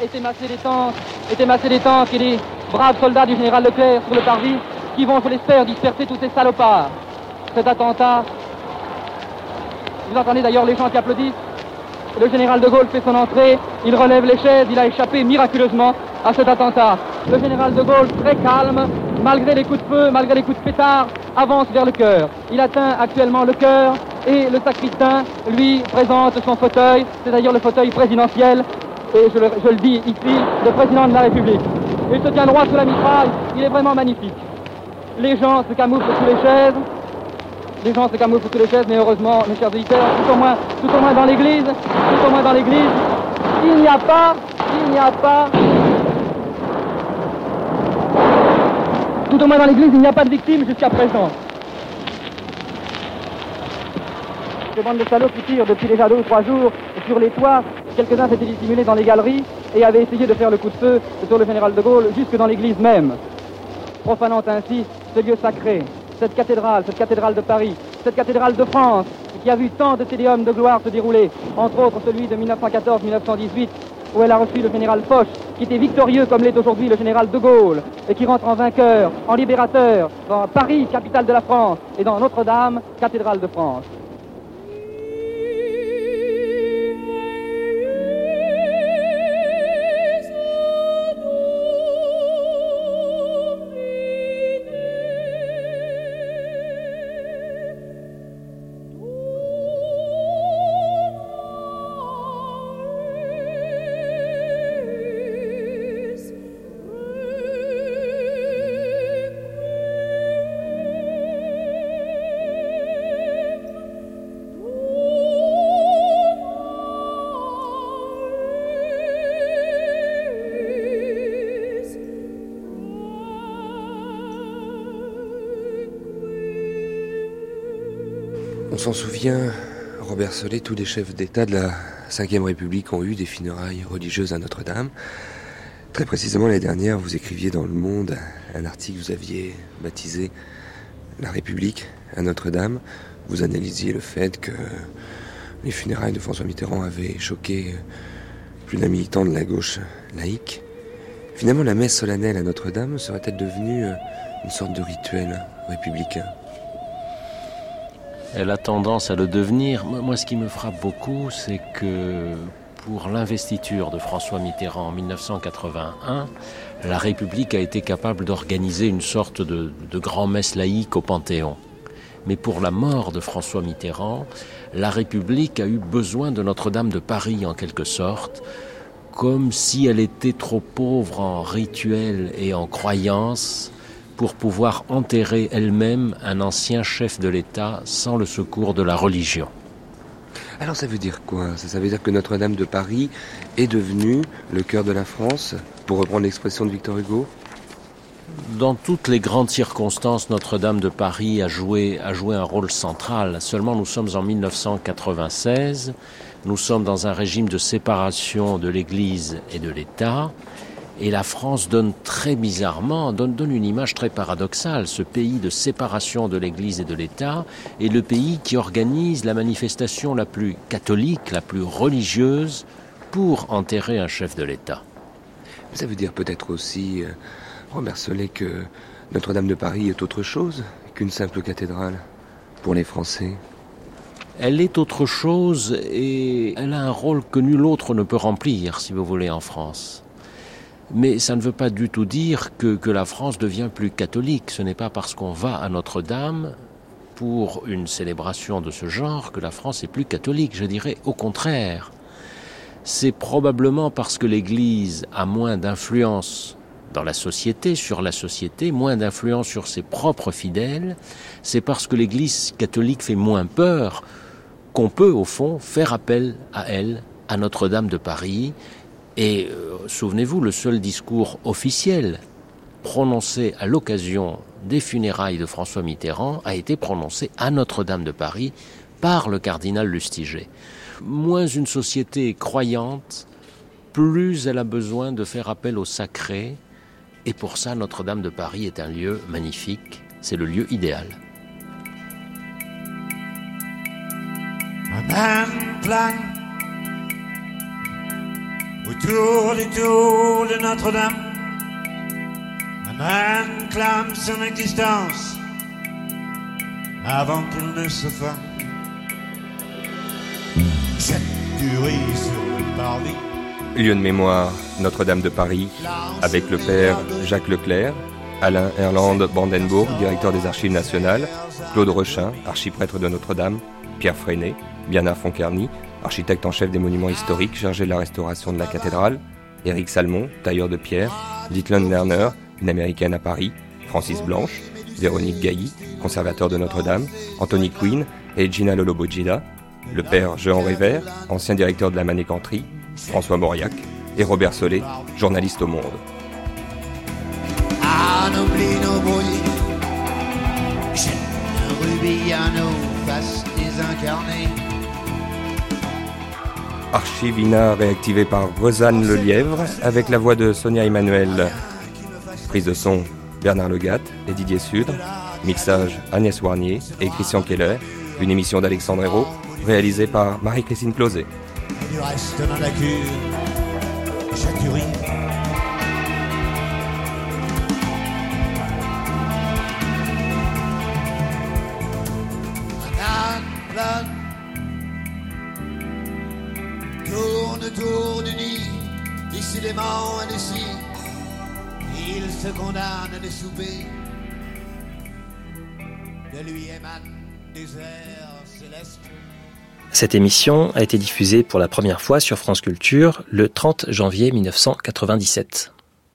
Étaient massés les tanks, étaient et les braves soldats du général Leclerc sur le parvis, qui vont, je l'espère, disperser tous ces salopards. Cet attentat, vous entendez d'ailleurs les gens qui applaudissent. Le général de Gaulle fait son entrée, il relève les chaises, il a échappé miraculeusement à cet attentat. Le général de Gaulle, très calme, malgré les coups de feu, malgré les coups de pétard, avance vers le cœur. Il atteint actuellement le cœur et le sacristain, lui, présente son fauteuil, c'est-à-dire le fauteuil présidentiel, et je le, dis ici, le président de la République. Il se tient droit sous la mitraille, il est vraiment magnifique. Les gens se camouflent sous les chaises, les gens se camouflent sous les chaises, mais heureusement, mes chers auditeurs, tout au moins, tout au moins dans l'église, tout au moins dans l'église, il n'y a pas, il n'y a pas tout au moins dans l'église, il n'y a pas de victimes jusqu'à présent. Ces bandes de salauds qui tirent depuis déjà deux trois jours sur les toits. Quelques-uns s'étaient dissimulés dans les galeries et avaient essayé de faire le coup de feu sur le général de Gaulle jusque dans l'église même, profanant ainsi ce lieu sacré, cette cathédrale, cette cathédrale de Paris, cette cathédrale de France, qui a vu tant de téléhommes de gloire se dérouler, entre autres celui de 1914-1918, où elle a reçu le général Foch, qui était victorieux comme l'est aujourd'hui le général de Gaulle, et qui rentre en vainqueur, en libérateur, dans Paris, capitale de la France, et dans Notre-Dame, cathédrale de France.
S'en souvient, Robert Solé, tous les chefs d'État de la Ve République ont eu des funérailles religieuses à Notre-Dame. Très précisément, l'année dernière, vous écriviez dans Le Monde un article vous aviez baptisé La République à Notre-Dame. Vous analysiez le fait que les funérailles de François Mitterrand avaient choqué plus d'un militant de la gauche laïque. Finalement, la messe solennelle à Notre-Dame serait-elle devenue une sorte de rituel républicain?
Elle a tendance à le devenir. Moi, ce qui me frappe beaucoup, c'est que pour l'investiture de François Mitterrand en 1981, la République a été capable d'organiser une sorte de, grand-messe laïque au Panthéon. Mais pour la mort de François Mitterrand, la République a eu besoin de Notre-Dame de Paris en quelque sorte, comme si elle était trop pauvre en rituels et en croyances pour pouvoir enterrer elle-même un ancien chef de l'État sans le secours de la religion.
Alors ça veut dire quoi? Ça, veut dire que Notre-Dame de Paris est devenue le cœur de la France, pour reprendre l'expression de Victor Hugo?
Dans toutes les grandes circonstances, Notre-Dame de Paris a joué, a joué un rôle central. Seulement, nous sommes en 1996, nous sommes dans un régime de séparation de l'Église et de l'État, et la France donne très bizarrement, donne, donne une image très paradoxale. Ce pays de séparation de l'Église et de l'État est le pays qui organise la manifestation la plus catholique, la plus religieuse pour enterrer un chef de l'État.
Ça veut dire peut-être aussi, euh, Robert Solé, que Notre-Dame de Paris est autre chose qu'une simple cathédrale pour les Français.
Elle est autre chose et elle a un rôle que nul autre ne peut remplir, si vous voulez, en France. Mais ça ne veut pas du tout dire que, la France devient plus catholique. Ce n'est pas parce qu'on va à Notre-Dame pour une célébration de ce genre que la France est plus catholique. Je dirais au contraire. C'est probablement parce que l'Église a moins d'influence dans la société, sur la société, moins d'influence sur ses propres fidèles. C'est parce que l'Église catholique fait moins peur qu'on peut, au fond, faire appel à elle, à Notre-Dame de Paris, et euh, souvenez-vous, le seul discours officiel prononcé à l'occasion des funérailles de François Mitterrand a été prononcé à Notre-Dame de Paris par le cardinal Lustiger. Moins une société croyante, plus elle a besoin de faire appel au sacré, et pour ça Notre-Dame de Paris est un lieu magnifique, c'est le lieu idéal.
Autour du tour de Notre-Dame, un man clame son existence avant qu'il ne se fasse. Cette durée sur le parvis.
Lieu de mémoire Notre-Dame de Paris, avec le père Jacques Leclerc, Alain Erland Brandenburg, directeur des Archives nationales, Claude Rechin, archiprêtre de Notre-Dame, Pierre Freinet, Bernard Foncarny, architecte en chef des monuments historiques chargé de la restauration de la cathédrale, Éric Salmon, tailleur de pierre, Dietland Lerner, une américaine à Paris, Francis Blanche, Véronique Gailly, conservateur de Notre-Dame, Anthony Quinn et Gina Lolobojida, le père Jean Révert, ancien directeur de la Manécanterie, François Mauriac et Robert Solé, journaliste au Monde.
Ah,
Archivina réactivé par Rosanne Lelièvre avec la voix de Sonia Emmanuel. Prise de son Bernard Legat et Didier Sudre. Mixage Agnès Warnier et Christian Keller. Une émission d'Alexandre Hérault réalisée par Marie-Christine Closet.
Du reste dans la cure, chaque urine.
Cette émission a été diffusée pour la première fois sur France Culture le 30 janvier 1997.